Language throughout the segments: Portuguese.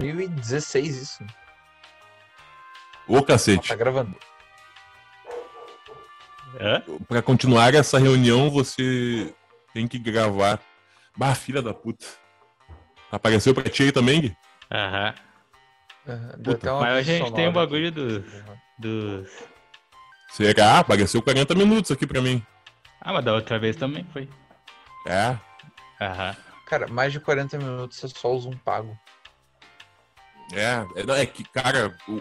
2016 isso. Ô, cacete. Tá gravando. Hã? Pra continuar essa reunião, você tem que gravar. Bah, filha da puta. Apareceu pra ti aí também, Gui? Aham. Uma Mas a gente tem um sonora bagulho aqui. do- Dos. Será? Apareceu 40 minutos aqui pra mim. Ah, mas da outra vez também foi. É. Aham. Cara, mais de 40 minutos é só o Zoom pago. É, é, é que, cara, o-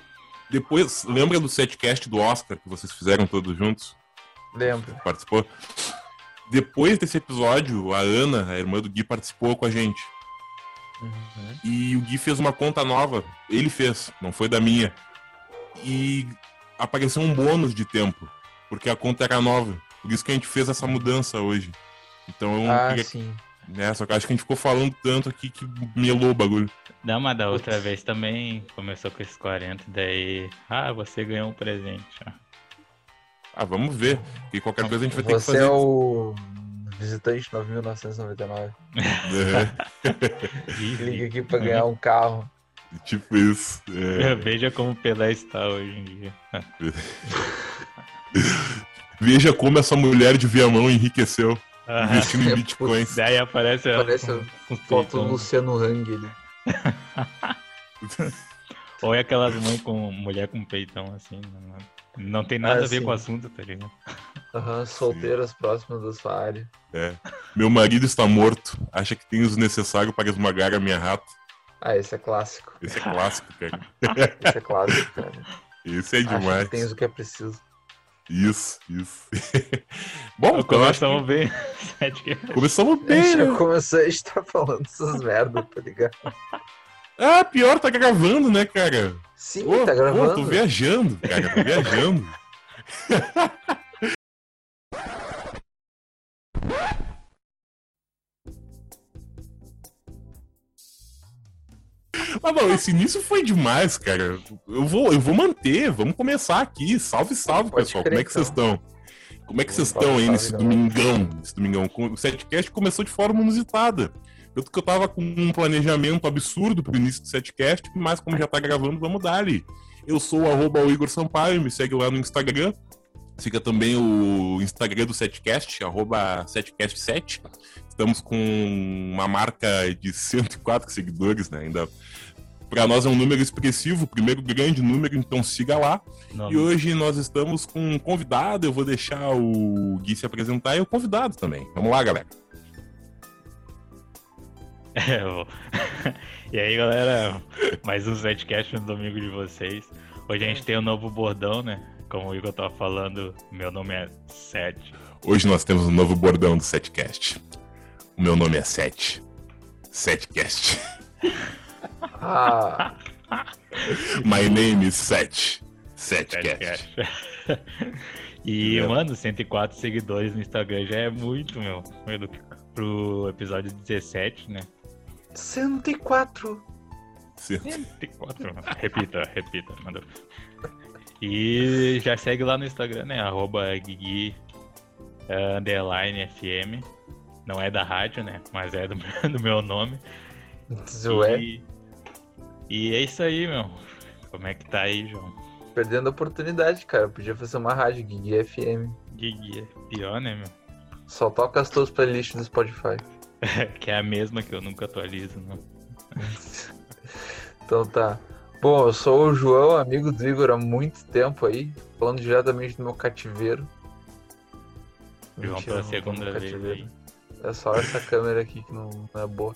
depois, lembra do setcast do Oscar que vocês fizeram todos juntos? Lembro. Participou? Depois desse episódio, a Ana, a irmã do Gui, participou com a gente. Uhum. E o Gui fez uma conta nova. Ele fez, não foi da minha. E apareceu um bônus de tempo, porque a conta era nova. Por isso que a gente fez essa mudança hoje. Então eu Ah, queria. sim. Né, só que acho que a gente ficou falando tanto aqui que melou o bagulho. Não, mas da outra vez também começou com esses 40, daí. Ah, você ganhou um presente. ó. Ah, vamos ver. E qualquer coisa a gente vai ter que Você fazer. é o visitante 9999. É, Liga aqui pra ganhar um carro. tipo isso. É. Veja como o Pelé está hoje em dia. Veja como essa mulher de Viamão enriqueceu Aham. investindo em bitcoins. Daí aparece ela Parece com, com Foto do peitão. Luciano Hang ali. Ou é aquelas mães com mulher com peitão assim. Não, não tem nada Ah, a ver sim. com o assunto, tá ligado? Aham, solteiras próximas da sua área. É. Meu marido está morto. Acha que tem os necessários para esmagar a minha rata. Ah, esse é clássico. Esse é clássico, cara. Esse é clássico, cara. Esse é Acho demais. que tens o que é preciso. Isso, isso. Bom, eu acho Começamos bem. Que- começamos A bem, gente já né? começou, a gente tá falando essas merdas, tá ligado? Ah, pior, tá gravando, né, cara? Sim, Ô, tá Pô, gravando. tô viajando, cara, tô viajando. Mas bom, esse início foi demais, cara. Eu vou, eu vou manter, vamos começar aqui. Salve, salve, Pode pessoal. crer, Como é que vocês estão? Como é que vocês estão aí nesse galera. domingão? Nesse domingão? O setcast começou de forma inusitada. Tanto que eu tava com um planejamento absurdo pro início do setcast, mas como já tá gravando, vamos dar ali. Eu sou o Igor Sampaio, me segue lá no Instagram. Siga também o Instagram do Setcast, arroba setcast7. Estamos com uma marca de 104 seguidores, né? Ainda para nós é um número expressivo, o primeiro grande número, então siga lá. Não, E hoje nós estamos com um convidado, eu vou deixar o Gui se apresentar e o convidado também. Vamos lá, galera. É, eu- e aí, galera, mais um setcast no domingo de vocês. Hoje a gente tem um novo bordão, né? Como o Igor tava falando, meu nome é Sete. Hoje nós temos um novo bordão do Setcast. O meu nome é Sete. Setcast. Ah, My name is Set. Setcast. E, Meu. mano, 104 seguidores no Instagram já é muito, meu. Pro episódio 17, né? 104. 104, mano. Repita, repita. Manda. E já segue lá no Instagram, né? Arroba Guigui eh, underline FM. Não é da rádio, né? Mas é do, meu- do meu nome. Isso é, E, é isso aí, meu. Como é que tá aí, João? perdendo a oportunidade, cara. Podia fazer uma rádio, Gig FM. Guigui é pior, né, meu? Só toca as tuas playlists do Spotify. que é a mesma que eu nunca atualizo, não. Então tá. Bom, eu sou o João, amigo do Igor há muito tempo aí, falando diretamente do meu cativeiro. João Mentira, pela segunda vez aí. É só essa câmera aqui que não, não é boa.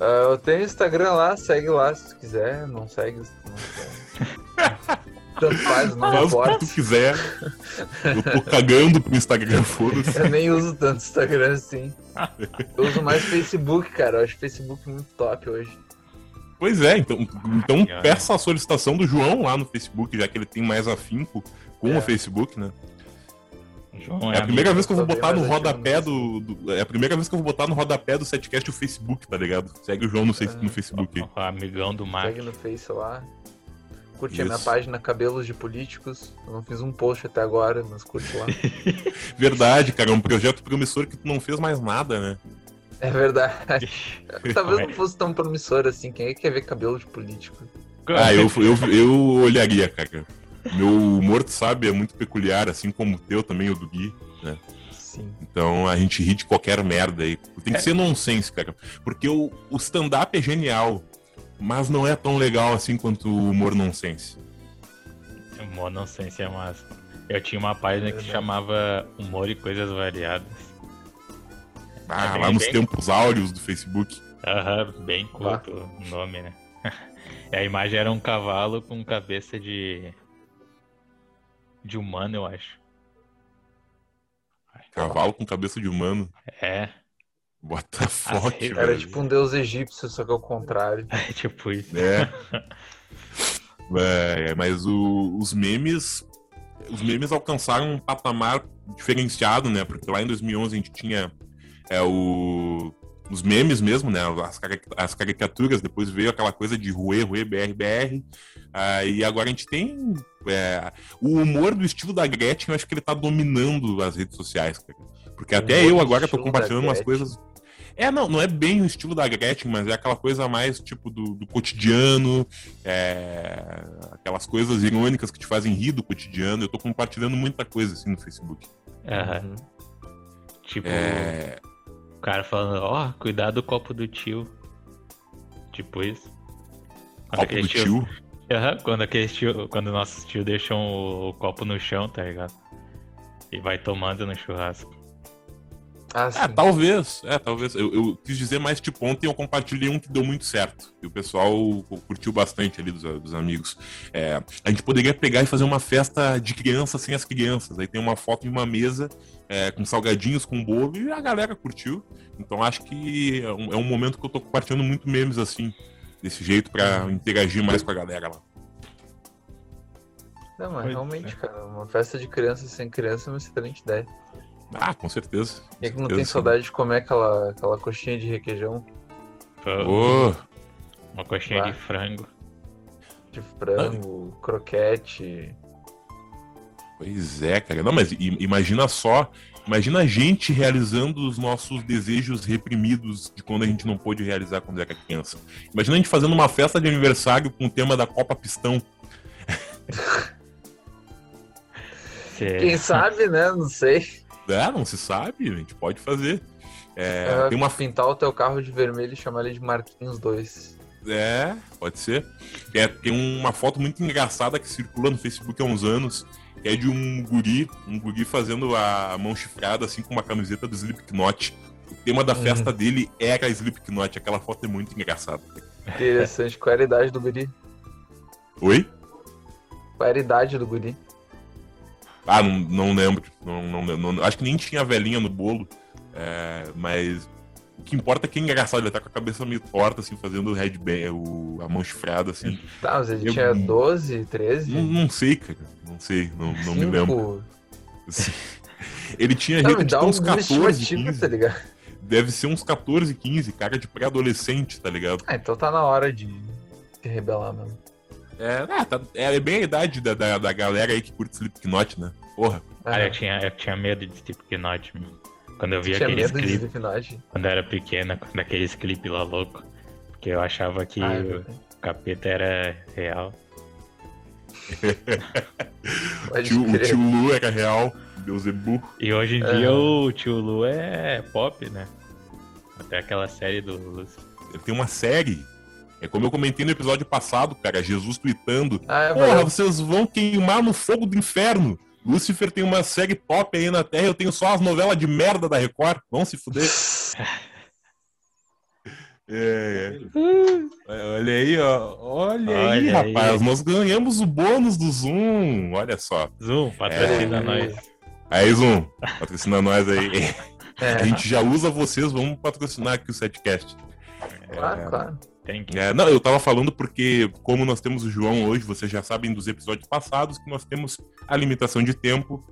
Ah, eu tenho Instagram lá, segue lá se tu quiser. Não segue não. Tanto faz, não Faz o que importa. tu quiser. Eu tô cagando pro Instagram, foda-se. Eu nem uso tanto Instagram assim. Eu uso mais Facebook, cara. Eu acho Facebook muito top hoje. Pois é, então, então peça a solicitação do João lá no Facebook, já que ele tem mais afinco com É. o Facebook, né? João É a primeira amigo. vez que eu vou botar no rodapé do, do- É a primeira vez que eu vou botar no rodapé do setcast o Facebook, tá ligado? Segue o João no, É. no Facebook aí. Amigão do Mac. Segue no Face lá. Curte a minha página Cabelos de Políticos. Eu não fiz um post até agora, mas curte lá. Verdade, cara, é um projeto promissor que tu não fez mais nada, né? É verdade. Talvez não fosse tão promissor assim. Quem é que quer ver cabelo de político? Ah, eu, eu, eu olharia, cara. Meu humor, tu sabe, é muito peculiar, assim como o teu também, o do Gui, né? Sim. Então a gente ri de qualquer merda aí. Tem que ser nonsense, cara. Porque o, o stand-up é genial, mas não é tão legal assim quanto o humor nonsense. Humor nonsense é massa. Eu tinha uma página que chamava Humor e Coisas Variadas. Ah, É lá nos bem- tempos áureos do Facebook. Aham, bem curto o nome, né? a imagem era um cavalo com cabeça de. De humano, eu acho. Cavalo com cabeça de humano. É, Bota foto, Era Era velho. tipo um deus egípcio, só que ao contrário. é tipo isso. É. É, mas o- os memes. Os memes alcançaram um patamar diferenciado, né? Porque lá em 2011 a gente tinha é, o, os memes mesmo, né? As, as caricaturas, depois veio aquela coisa de Rue, Rue, BR, BR. Ah, e agora a gente tem. é, o humor do estilo da Gretchen, eu acho que ele tá dominando as redes sociais, cara. Porque até eu agora tô compartilhando umas coisas. É, não, não é bem o estilo da Gretchen, mas é aquela coisa mais tipo do, do cotidiano, é, aquelas coisas irônicas que te fazem rir do cotidiano. Eu tô compartilhando muita coisa assim no Facebook. Uhum. Tipo, É, cara falando, ó, cuidado do copo do tio. Tipo isso. Quando copo aquele do tio. Aham, quando aqueles tio, quando nossos tios deixam o, o copo no chão, tá ligado? E vai tomando no churrasco. Ah. É, talvez, é, talvez. Eu, eu quis dizer mais, tipo, ontem eu compartilhei um que deu muito certo. E o pessoal curtiu bastante ali dos, dos amigos. É, a gente poderia pegar e fazer uma festa de criança sem as crianças. Aí tem uma foto de uma mesa é, com salgadinhos, com bolo, e a galera curtiu. Então acho que é um, é um momento que eu tô compartilhando muito memes assim, desse jeito, pra interagir mais com a galera lá. Não, mas realmente, é. cara, uma festa de criança sem criança é uma excelente ideia. Ah, com certeza. E é que não certeza, tem sim. saudade de comer aquela, aquela coxinha de requeijão, Ô, Uma coxinha Bah. de frango. de frango, croquete. Pois é, cara. Não, mas imagina só. Imagina a gente realizando os nossos desejos reprimidos de quando a gente não pôde realizar quando era criança. Imagina a gente fazendo uma festa de aniversário com o tema da Copa Pistão. Quem sabe, né? Não sei. É, não se sabe, a gente pode fazer. É, É, tem uma. Pintar o teu carro de vermelho e chamar ele de Marquinhos 2. É, pode ser. É, tem uma foto muito engraçada que circula no Facebook há uns anos, que é de um guri, um guri fazendo a mão chifrada, assim, com uma camiseta do Slipknot. O tema da festa dele era Slipknot. Aquela foto é muito engraçada. Interessante. Qual era a idade do guri? Oi? Qual era a idade do guri? Ah, não, não lembro. Não, não, não- acho que nem tinha velhinha no bolo. É, mas o que importa é que é engraçado. Ele tá com a cabeça meio torta, assim, fazendo o headbang, o, a mão chifrada, assim. Tá, mas ele Eu- tinha 12, 13? Não, não sei, cara. Não sei, não, não me lembro. Assim, Ele tinha Não, jeito me dá uns 14, estimativa, 15. tá ligado? Deve ser uns 14, 15, cara de pré-adolescente, tá ligado? Ah, então tá na hora de se rebelar mesmo. É, ah, tá- é bem a idade da, da, da galera aí que curte Slipknot, né? Porra. Cara, Ah, eu tinha, eu tinha medo de Slipknot. Quando eu via tinha aqueles clipes, quando eu era pequena, quando aqueles clipes lá louco. Porque eu achava que Ah, é o capeta era real. Pode Tio, o tio Lu era real, Beuzebu. E hoje em É. dia o tio Lu é pop, né? Até aquela série do Lúcio. Ele tem uma série. É como eu comentei no episódio passado, cara, Jesus tweetando. Ah, é Porra, vocês vão queimar no fogo do inferno. Lucifer tem uma série top aí na Terra, eu tenho só as novelas de merda da Record. Vão se fuder. É, é. Olha aí, ó. Olha, aí, Olha aí. rapaz. Nós ganhamos o bônus do Zoom. Olha só. Zoom, patrocina É. nós. Aí, Zoom, patrocina nós aí. É, A gente já usa vocês, vamos patrocinar aqui o Setcast. claro, claro. Tem que. É, não, eu tava falando porque, como nós temos o João hoje, vocês já sabem dos episódios passados que nós temos a limitação de tempo,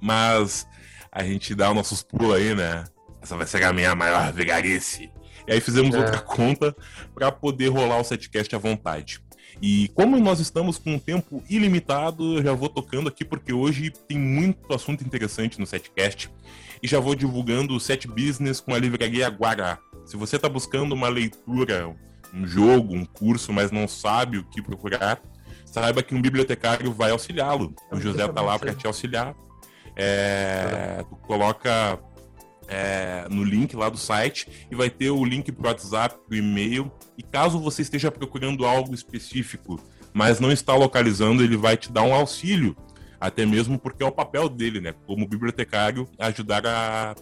mas a gente dá os nossos pulos aí, né? Essa vai ser a minha maior vigarice. E aí fizemos É. outra conta para poder rolar o setcast à vontade. E como nós estamos com um tempo ilimitado, eu já vou tocando aqui porque hoje tem muito assunto interessante no Setcast. E já vou divulgando o Set Business com a livraria Guará. Se você está buscando uma leitura, um jogo, um curso, mas não sabe o que procurar, saiba que um bibliotecário vai auxiliá-lo. O José está lá para te auxiliar. É, tu coloca é, no link lá do site e vai ter o link para o WhatsApp, para o e-mail. E caso você esteja procurando algo específico, mas não está localizando, ele vai te dar um auxílio, até mesmo porque é o papel dele, né, como bibliotecário, ajudar a,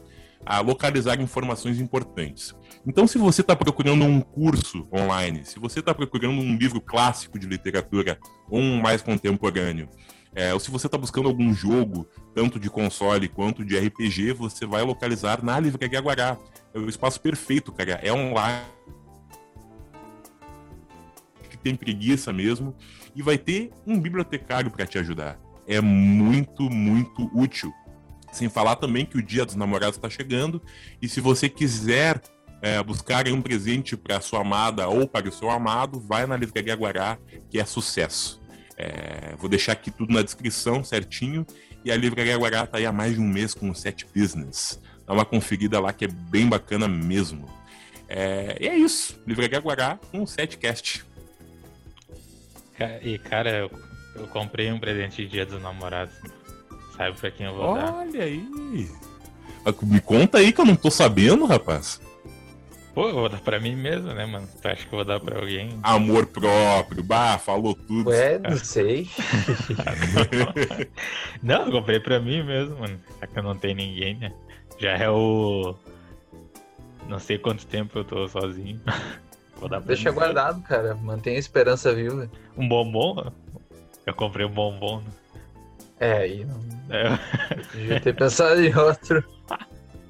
a localizar informações importantes. Então, se você está procurando um curso online, se você está procurando um livro clássico de literatura ou um mais contemporâneo, é, ou se você está buscando algum jogo, tanto de console quanto de RPG, você vai localizar na Livraria Guará. É o espaço perfeito, cara. É online. Que tem preguiça mesmo. E vai ter um bibliotecário para te ajudar. É muito, muito útil. Sem falar também que o Dia dos Namorados está chegando. E se você quiser é, buscar um presente para sua amada ou para o seu amado, vai na Livraria Guará, que é sucesso. É, vou deixar aqui tudo na descrição certinho. E a Livraria Guará tá aí há mais de um mês com o Set Business. Dá uma conferida lá que é bem bacana mesmo. É, e é isso. Livraria Guará com o Setcast. E cara, eu, eu, comprei um presente de dia dos namorados. Sabe pra quem eu vou Olha dar? Olha aí. Me conta aí que eu não tô sabendo, rapaz. Pô, eu vou dar pra mim mesmo, né, mano? Tu acha que eu vou dar pra alguém? Amor próprio, bah, falou tudo. Ué, não sei. não, eu comprei pra mim mesmo, mano. Já que eu não tenho ninguém, né? Já é o. Não sei quanto tempo eu tô sozinho. Vou dar pra Deixa mim. guardado, cara. Mantém a esperança viva. Um bombom? Eu comprei um bombom. Né? É, aí não. É. Devia ter pensado em outro.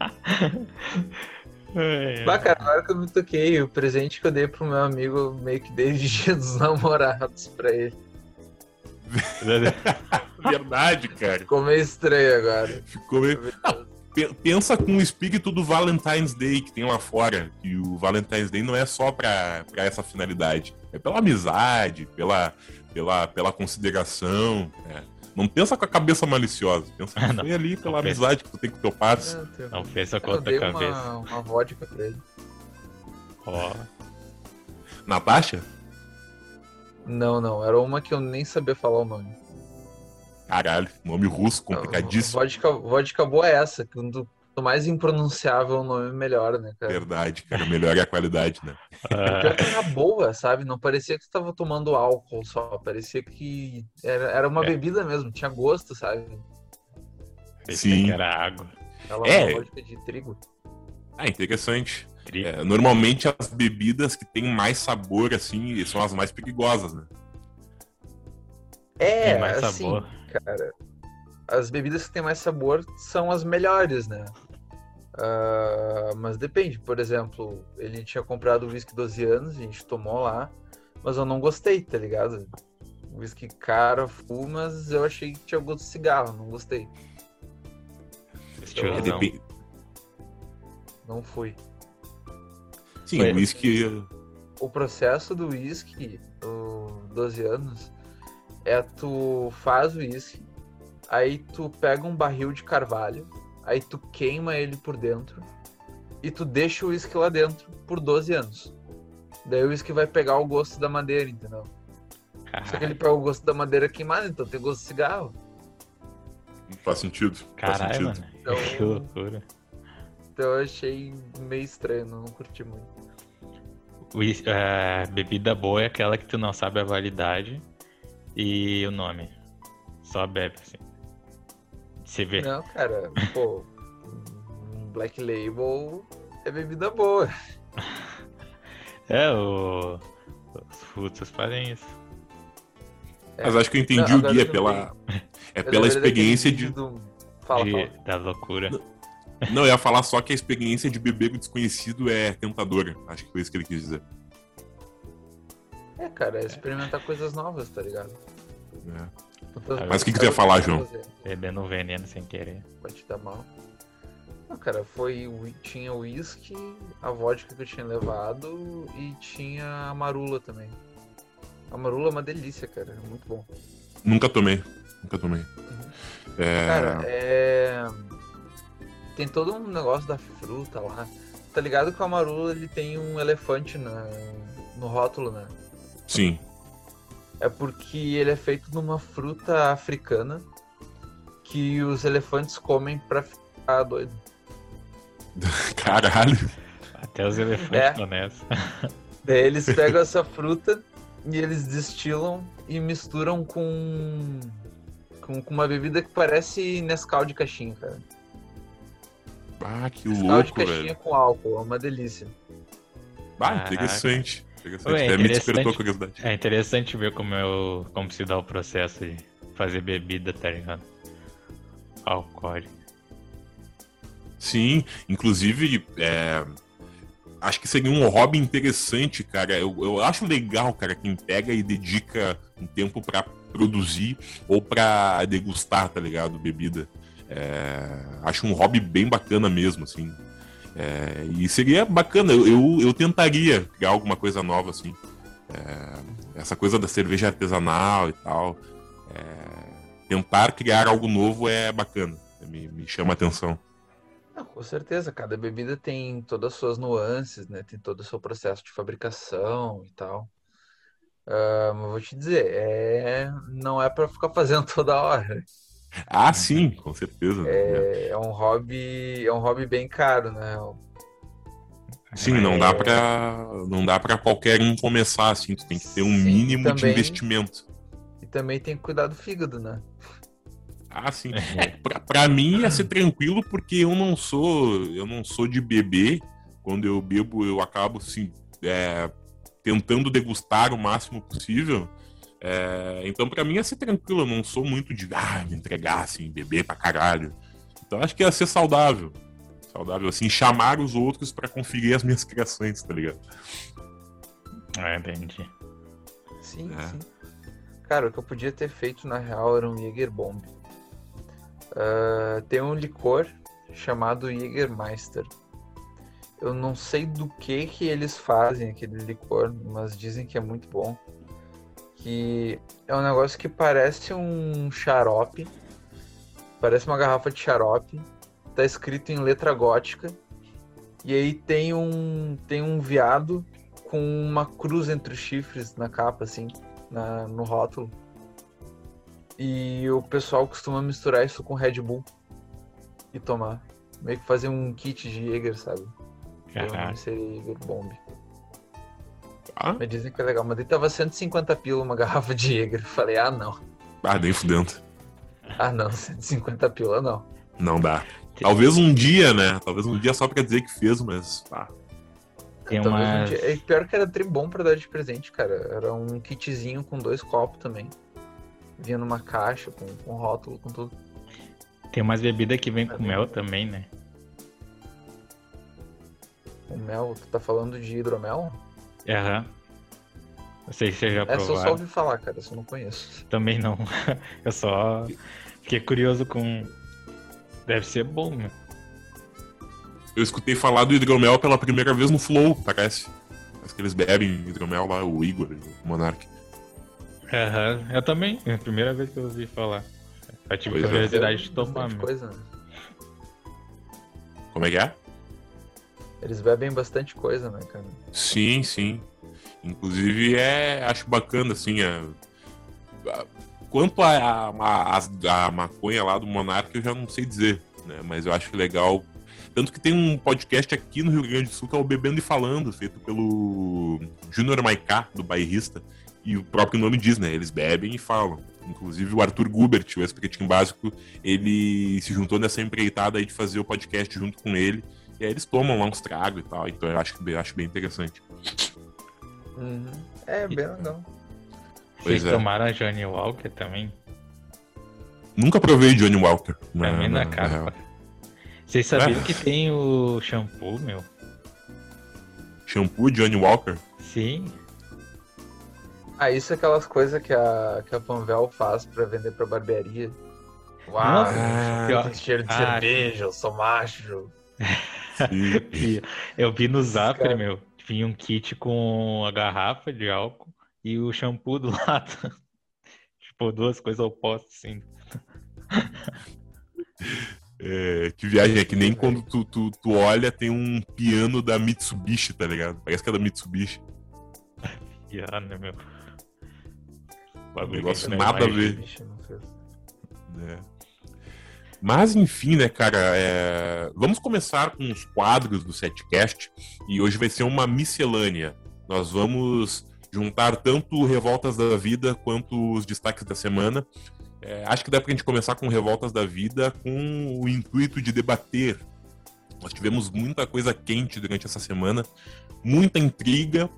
É, bah, cara, agora que eu me toquei, o presente que eu dei pro meu amigo meio que desde dia dos namorados pra ele. Verdade, cara. Ficou meio estranho agora. Ficou meio. Não, pensa com o espírito do Valentine's Day que tem lá fora. Que o Valentine's Day não é só pra, pra essa finalidade. É pela amizade, pela, pela, pela consideração. É. Não pensa com a cabeça maliciosa. Pensa que foi ali pela amizade que tu tem com o teu parceiro. É, não pensa com a tua cabeça. Uma, uma vodka pra ele. Ó. Natasha? Não, não. Era uma que eu nem sabia falar o nome. Caralho, nome russo, complicadíssimo. Vodka, vodka boa é essa. Quando Quanto mais impronunciável o nome, melhor, né, cara? Verdade, cara. Melhor é a qualidade, né? Pior que era boa, sabe? Não parecia que você tava tomando álcool só. Parecia que era, era uma é. bebida mesmo. Tinha gosto, sabe? Sim. Que era água. Ela é uma de trigo. Ah, interessante. É, normalmente as bebidas que têm mais sabor, assim, são as mais perigosas, né? É, Tem mais assim, sabor. cara. As bebidas que têm mais sabor são as melhores, né? Uh, mas depende, por exemplo, ele tinha comprado o whisky 12 anos, a gente tomou lá, mas eu não gostei, tá ligado? Whisky caro, full, mas eu achei que tinha gosto de cigarro, não gostei. Então, é, não. não fui. Sim, o whisky. O processo do whisky, o 12 anos, é tu faz o whisky, aí tu pega um barril de carvalho, aí tu queima ele por dentro e tu deixa o uísque lá dentro por 12 anos. Daí o uísque vai pegar o gosto da madeira, entendeu? Caralho. Só que ele pega o gosto da madeira queimada, então tem gosto de cigarro. Faz sentido. Caralho, faz sentido. Então, que loucura. Então eu achei meio estranho, não curti muito. Uh, bebida boa é aquela que tu não sabe a validade e o nome. Só bebe, assim. Você vê. Não, cara, pô, Black Label é bebida boa. é, o... os frutos fazem isso. É. Mas acho que eu entendi não, o guia pela. É pela experiência de. Do... Fala, de... fala. Da loucura. Não, eu ia falar só que a experiência de beber o desconhecido é tentadora. Acho que foi isso que ele quis dizer. É, cara, é experimentar coisas novas, tá ligado? É. Mas o que, que tu ia falar, João? Bebendo veneno sem querer. Pode te dar mal. Não, cara, foi. Tinha uísque, a vodka que eu tinha levado e tinha a marula também. A marula é uma delícia, cara. É muito bom. Nunca tomei. Nunca tomei. É... Cara, é. Tem todo um negócio da fruta lá. Tá ligado que o amarula ele tem um elefante na... no rótulo, né? Sim. É porque ele é feito numa fruta africana que os elefantes comem pra ficar doido. Caralho. Até os elefantes É. estão nessa. Daí eles pegam essa fruta e eles destilam e misturam com, com, com uma bebida que parece Nescau de caixinha, cara. Ah, que Nescau de louco, caixinha velho. com álcool, é uma delícia. Ah, interessante. Interessante. Ué, Até me despertou a interessante. curiosidade. É interessante ver como, eu, como se dá o processo de fazer bebida, tá ligado? Alcoólica. Sim, inclusive, é, acho que seria um hobby interessante, cara. Eu, eu acho legal, cara, quem pega e dedica um tempo pra produzir ou pra degustar, tá ligado? Bebida. É, acho um hobby bem bacana mesmo, assim. É, e seria bacana, eu, eu, eu tentaria criar alguma coisa nova, assim. É, essa coisa da cerveja artesanal e tal. é, tentar criar algo novo é bacana, me, me chama a atenção. Ah, com certeza, cada bebida tem todas as suas nuances, né? Tem todo o seu processo de fabricação e tal. Mas vou te dizer, é... não é pra ficar fazendo toda hora. Ah, sim, com certeza. né? É, é um hobby, é um hobby bem caro, né? Sim, não dá pra não dá para qualquer um começar assim, tu tem que ter um Sim, mínimo de também- investimento. E também tem que cuidar do fígado, né? Ah, sim. É, pra, pra mim ia ser tranquilo porque eu não sou eu não sou de beber. Quando eu bebo, eu acabo assim é, tentando degustar o máximo possível. É, então pra mim ia ser tranquilo, eu não sou muito de ah, me entregar assim, beber pra caralho. Então acho que ia ser saudável. Saudável assim, chamar os outros pra conferir as minhas criações, tá ligado? É, entendi. Sim, É. sim. Cara, o que eu podia ter feito na real era um Jäger Bomb. Ah, tem um licor chamado Jägermeister. Eu não sei do que que eles fazem aquele licor, mas dizem que é muito bom. Que é um negócio que parece um xarope. Parece uma garrafa de xarope. Tá escrito em letra gótica. E aí tem um tem um veado com uma cruz entre os chifres na capa, assim, na- no rótulo. E o pessoal costuma misturar isso com Red Bull e tomar. Meio que fazer um kit de Jäger, sabe? Caraca. nome seria Jäger Bomb. Ah, Mas dizem que é legal. Mas daí tava 150 pila uma garrafa de Jäger. Falei, ah não. ah nem fudendo. Ah não, 150 pila não. Não dá. Talvez um dia, né? Talvez um dia só pra dizer que fez, mas. Ah, Tem Talvez um dia- pior que era tri bom pra dar de presente, cara. Era um kitzinho com dois copos também. Vinha numa caixa, com, com rótulo, com tudo. Tem umas bebidas que vem É com bem mel também, né? O mel, tu tá falando de hidromel? Aham. Não sei se você já Essa eu só provaram. ouvi falar, cara, essa eu não conheço. Também não. Eu só fiquei curioso com. Deve ser bom, né? eu escutei falar do hidromel pela primeira vez no Flow, parece. Parece que eles bebem hidromel lá, o Igor, o Monark. Aham. Eu também. É a primeira vez que eu ouvi falar. Eu tive Pois é. curiosidade de Bastante tomar, meu. coisa, né? Como é que é? Eles bebem bastante coisa, né, cara? Sim, sim. Inclusive, é, acho bacana, assim, é, a- quanto a, a, a, a maconha lá do Monark, eu já não sei dizer, né? Mas eu acho legal. Tanto que tem um podcast aqui no Rio Grande do Sul que é o Bebendo e Falando, feito pelo Júnior Maiká, do Bairrista. E o próprio nome diz, né? Eles bebem e falam. Inclusive o Arthur Gubert, o ex-pretinho básico, ele se juntou nessa empreitada aí de fazer o podcast junto com ele. E aí eles tomam lá uns tragos e tal. Então eu acho, que- eu acho bem interessante. Uhum. É, bem legal. Pois Vocês é. tomaram a Johnny Walker também? Nunca provei Johnny Walker. Pra mim na real. capa. Vocês sabiam É. que tem o shampoo, meu? Shampoo Johnny Walker? Sim. Ah, isso é aquelas coisas que a, que a Panvel faz pra vender pra barbearia. Uau, Ah, eu tenho cheiro de ah, cerveja, eu sou macho. Sim. Eu vi no Zapper, cara- meu. Vinha um kit com a garrafa de álcool e o shampoo do lado. tipo, duas coisas opostas, assim. É, que viagem é que nem quando tu, tu, tu olha, tem um piano da Mitsubishi, tá ligado? Parece que é da Mitsubishi. Piano, meu? Um negócio nada a ver. É. Mas enfim, né, cara? é, Vamos começar com os quadros do Setcast e hoje vai ser uma miscelânea. Nós vamos juntar tanto Revoltas da Vida quanto os destaques da semana. É, acho que dá pra gente começar com Revoltas da Vida com o intuito de debater. Nós tivemos muita coisa quente durante essa semana, muita intriga,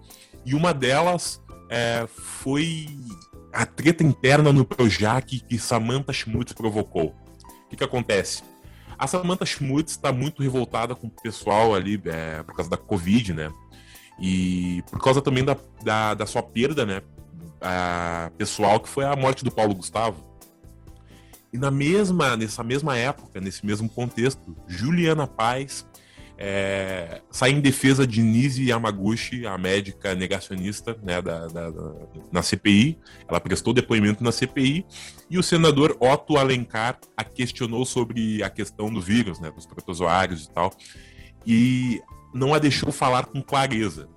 e uma delas é, foi a treta interna no Projac que Samantha Schmutz provocou. Que, que acontece? A Samantha Schmutz está muito revoltada com o pessoal ali é, por causa da Covid, né? E por causa também da, da, da sua perda, né? A, pessoal, que foi a morte do Paulo Gustavo. E na mesma, nessa mesma época, nesse mesmo contexto, Juliana Paz é, sai em defesa de Nise Yamaguchi, a médica negacionista né, da, da- da- na CPI. Ela prestou depoimento na CPI e o senador Otto Alencar a questionou sobre a questão do vírus, né, dos protozoários e tal, e não a deixou falar com clareza.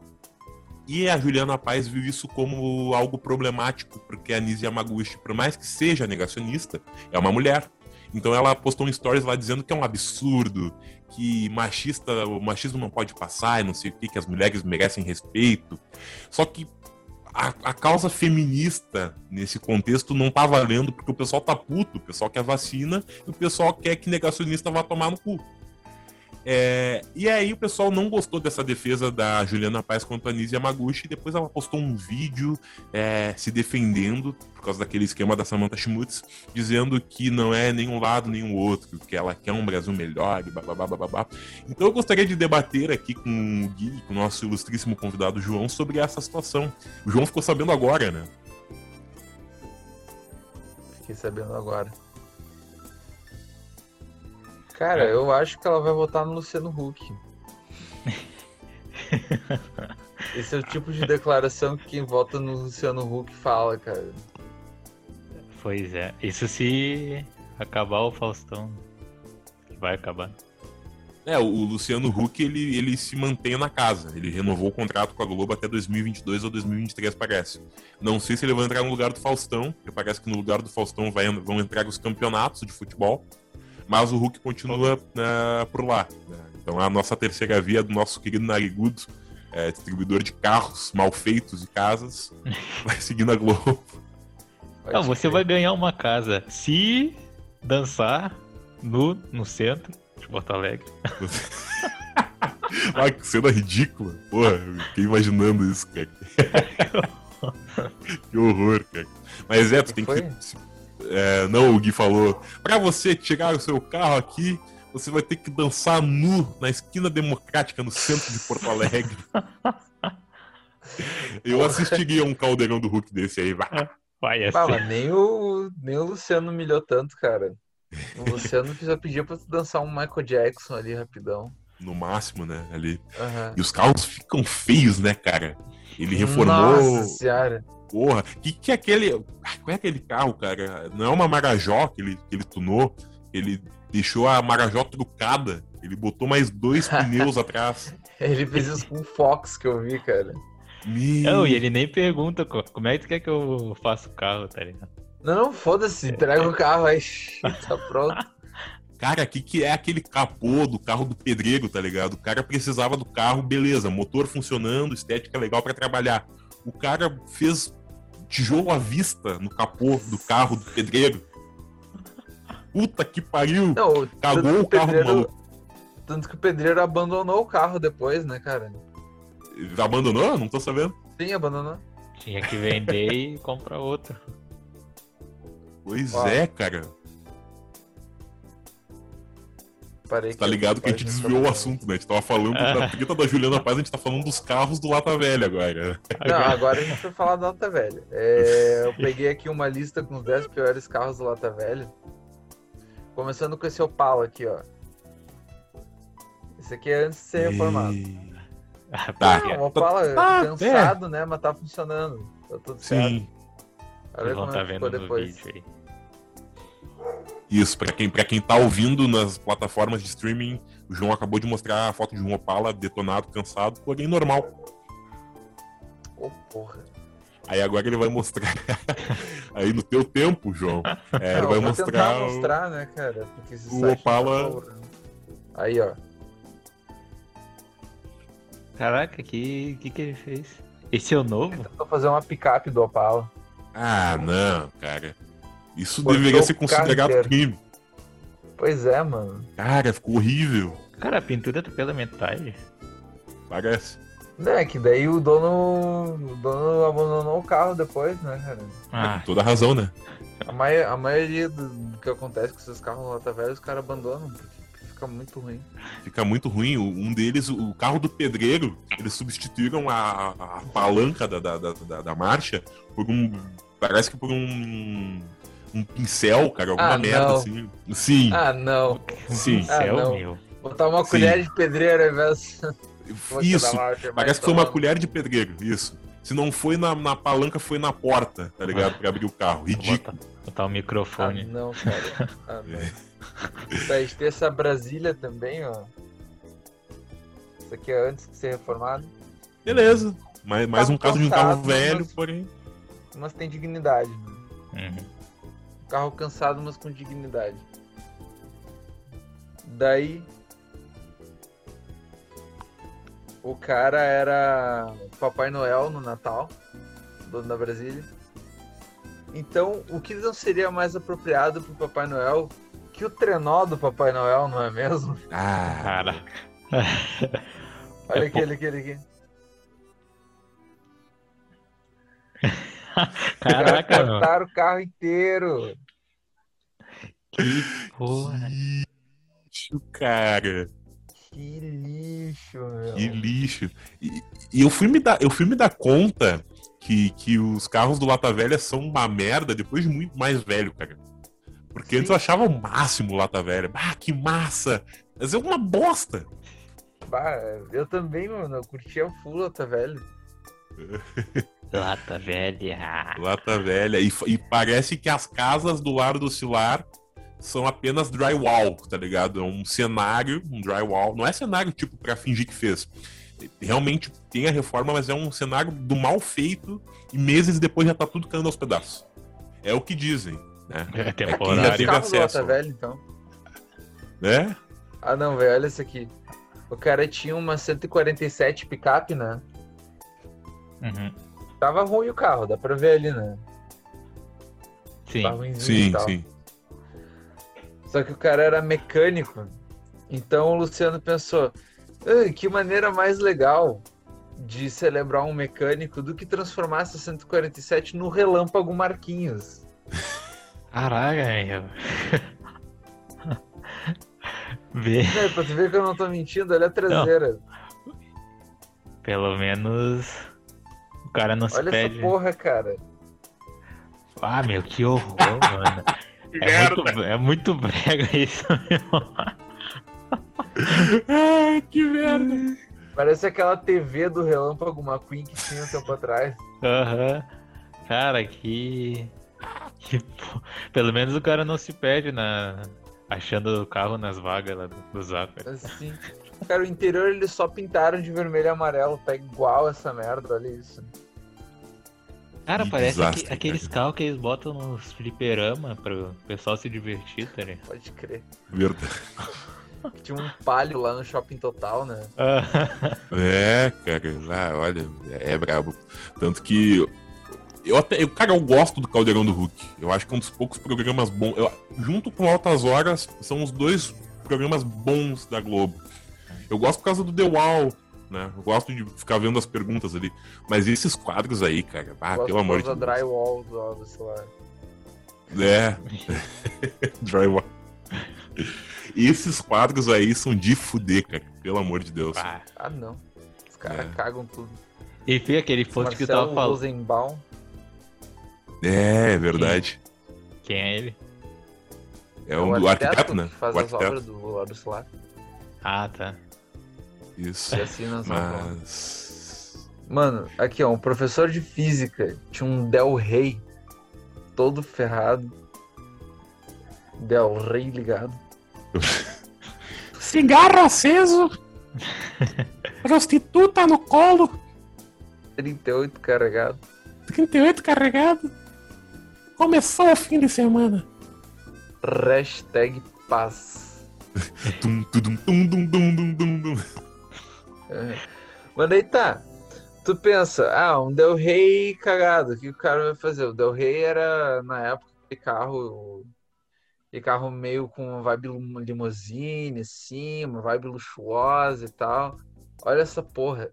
E a Juliana Paz viu isso como algo problemático, porque a Nise Yamaguchi, por mais que seja negacionista, é uma mulher. Então ela postou um stories lá dizendo que é um absurdo, que machista, o machismo não pode passar e não sei o que, que as mulheres merecem respeito. Só que a, a causa feminista nesse contexto não tá valendo porque o pessoal tá puto, o pessoal quer vacina e o pessoal quer que negacionista vá tomar no cu. É, e aí o pessoal não gostou dessa defesa da Juliana Paz contra a Nise Yamaguchi e depois ela postou um vídeo é, se defendendo por causa daquele esquema da Samantha Schmutz, dizendo que não é nem um lado o outro, que ela quer um Brasil melhor e babá, babá. Então eu gostaria de debater aqui com o Gui, com o nosso ilustríssimo convidado João, sobre essa situação. O João ficou sabendo agora, né? Fiquei sabendo agora. Cara, eu acho que ela vai votar no Luciano Huck. Esse é o tipo de declaração que quem vota no Luciano Huck fala, cara. Pois é. Isso se acabar o Faustão. Vai acabar. É, o o Luciano Huck, ele, ele se mantém na casa. Ele renovou o contrato com a Globo até 2022 ou 2023, parece. Não sei se ele vai entrar no lugar do Faustão, porque parece que no lugar do Faustão vai, vão entrar os campeonatos de futebol. Mas o Huck continua né, por lá. né? Então a nossa terceira via do nosso querido Narigudo, é, distribuidor de carros mal feitos e casas, vai seguindo a Globo. Pode Não, você vai ganhar uma casa se dançar no, no centro de Porto Alegre. Ai, que cena ridícula. Porra, eu fiquei imaginando isso, cara. que horror, cara. Mas é, tu tem que. É, não, o Gui falou. Pra você tirar o seu carro aqui, você vai ter que dançar nu na esquina democrática no centro de Porto Alegre. Eu assistiria um caldeirão do Hulk desse aí, vai. Vai Ah, assim. mas nem o, nem o Luciano humilhou tanto, cara. O Luciano já pedia pra tu dançar um Michael Jackson ali rapidão. No máximo, né? Ali. Aham. E os carros ficam feios, né, cara? Ele reformou. Nossa senhora. Porra, que que é aquele. ah, Qual é aquele carro, cara? Não é uma Marajó que ele, que ele tunou. Ele deixou a Marajó trucada. Ele botou mais dois pneus atrás. Ele fez isso com o Fox que eu vi, cara. Meu... Não, e ele nem pergunta co- como é que tu quer que eu faça o carro, tá ligado? Não, não, foda-se, entrega o carro aí. Tá pronto. Cara, que que é aquele capô do carro do pedreiro, tá ligado? O cara precisava do carro, beleza, motor funcionando, estética legal pra trabalhar. O cara fez tijolo à vista no capô do carro do pedreiro. Puta que pariu! Não, Cagou o carro do pedreiro- maluco. Tanto que o pedreiro abandonou o carro depois, né, cara? Abandonou? Não tô sabendo. Sim, abandonou. Tinha que vender e comprar outro. Pois Ó. é, cara. Parei Tá ligado que a gente desviou o assunto, né? A gente tava falando da treta da Juliana Paz, a gente tá falando dos carros do Lata Velha agora. Não, agora a gente vai falar da Lata Velha. É, eu peguei aqui uma lista com os 10 piores carros do Lata Velha. Começando com esse Opala aqui, ó. Esse aqui é antes de ser reformado. E- Ah, Tá. Não, o Opala Ah, cansado, né? Mas tá funcionando. Tá tudo certo. Sim. Olha Vocês como tá é que vendo depois. vídeo aí. Isso, pra quem, pra quem tá ouvindo nas plataformas de streaming, o João acabou de mostrar a foto de um Opala detonado, cansado, porém normal. Ô, porra. Aí agora ele vai mostrar. aí no teu tempo, João. É, ele Não, vai eu vou mostrar. tentar o- mostrar, né, cara? Porque esse o site Opala- tá porra. Aí, ó. Caraca, que que que ele fez? Esse é o novo? Vou fazer uma picape do Opala. Ah, não, cara. Isso Cortou deveria ser considerado crime. Pois é, mano. Cara, ficou horrível. Cara, a pintura tá pela metade. Parece. Não, é que daí o dono. O dono abandonou o carro depois, né, cara? Ah, Com toda razão, né? A, mai- a maioria do, do que acontece com esses carros lata velha, os caras abandonam, porque fica muito ruim. Fica muito ruim. Um deles, o carro do pedreiro, eles substituíram a, a palanca da, da, da, da- da marcha por um. Parece que por um. Um pincel, cara, alguma Ah, merda não. assim. Sim, Ah, não. sim. Ah, céu, não. meu. Botar uma Sim. colher de pedreiro ao invés Isso. Parece que foi uma colher de pedreiro, isso. Se não foi na, na palanca, foi na porta, tá ligado? Pra abrir o carro. Vou Ridículo. Botar, botar o Ah, microfone. não, cara. Ah, não. Tá, a gente tem essa Brasília também, ó. Isso aqui é antes de ser reformado. Beleza. Mais, mais um caso de um carro velho, mas- porém. Mas tem dignidade. Né? Uhum. Carro cansado, mas com dignidade. Daí. O cara era Papai Noel no Natal, dono da Brasília. Então, o que não seria mais apropriado pro Papai Noel que o trenó do Papai Noel, não é mesmo? Ah, Cara. Olha É, aquele, aquele aqui. Caraca, meu. cortaram o carro inteiro. Porra. lixo, cara. Que lixo, meu. Que lixo. E, e eu, fui me dar, eu fui me dar conta que, que os carros do Lata Velha são uma merda depois de muito mais velho, cara. Porque antes Sim. eu achava o máximo o Lata Velha. Ah, que massa! Mas é uma bosta. Bah, eu também, mano. Eu curtia full, tá velho. Lata velha. Lata Velha. E, e parece que as casas do Lar do Cilar são apenas drywall, tá ligado? É um cenário, um drywall. Não é cenário tipo pra fingir que fez. Realmente tem a reforma, mas é um cenário do mal feito e meses depois já tá tudo caindo aos pedaços. É o que dizem, né? É já temporário. do acesso. Lata velho, então. Né? Ah, não, velho, olha isso aqui. O cara tinha uma 147 picape, né? Uhum. Tava ruim o carro, dá pra ver ali, né? Sim. E Sim, tal. sim. Só que o cara era mecânico. Então o Luciano pensou: "Ah, que maneira mais legal de celebrar um mecânico do que transformar essa 147 no relâmpago Marquinhos. Caraca, meu. Vê, Né, pra tu ver que eu não tô mentindo, olha a traseira. pelo menos cara não se olha pede. essa porra, cara. Ah, meu, que horror, mano. É muito, é muito brega isso, meu. Ah, que merda. Parece aquela TV do Relâmpago McQueen que tinha um tempo atrás. Aham. Cara, que. que Pelo menos o cara não se perde na. Achando o carro nas vagas lá do, do Zap. Assim. Cara, o interior eles só pintaram de vermelho e amarelo. Tá igual essa merda, olha isso. Cara, Que parece desastre, que- aqueles carros que eles botam nos fliperama pro pessoal se divertir, tá ligado? Pode crer. Verdade. Tinha um palio lá no shopping total, né? Ah, É, cara, ah, olha, é brabo. Tanto que eu até, eu, cara, eu gosto do Caldeirão do Hulk. Eu acho que é um dos poucos programas bons. eu- junto com Altas Horas, são os dois programas bons da Globo. Eu gosto por causa do The Wall, né? Eu gosto de ficar vendo as perguntas ali. Mas esses quadros aí, cara, ah, pelo amor de Deus. drywall do, do celular. É. Drywall. Esses quadros aí são de fuder, cara. Pelo amor de Deus. pá. Ah, não. Os caras É. cagam tudo. E foi aquele post que eu tava falando. Rosenbaum. É, é verdade. Quem é ele? É um do arquiteto, né? que faz O as arquiteto. obras do, lá do celular. Ah, tá. Isso. E assim nós. Mas. Mano, aqui ó, um professor de física tinha um Del Rey todo ferrado. Del Rey ligado. Cigarro aceso. Prostituta no colo. 38 carregado. 38 carregado. Começou o fim de semana. Hashtag paz. Tum, tudum, tum, dum, dum, dum, dum, dum. É. Mas aí tá. Tu pensa, ah, um Del Rey cagado, o que o cara vai fazer? O Del Rey era, na época, de carro. De carro meio com uma vibe lim- limousine, assim, uma vibe luxuosa e tal. Olha essa porra.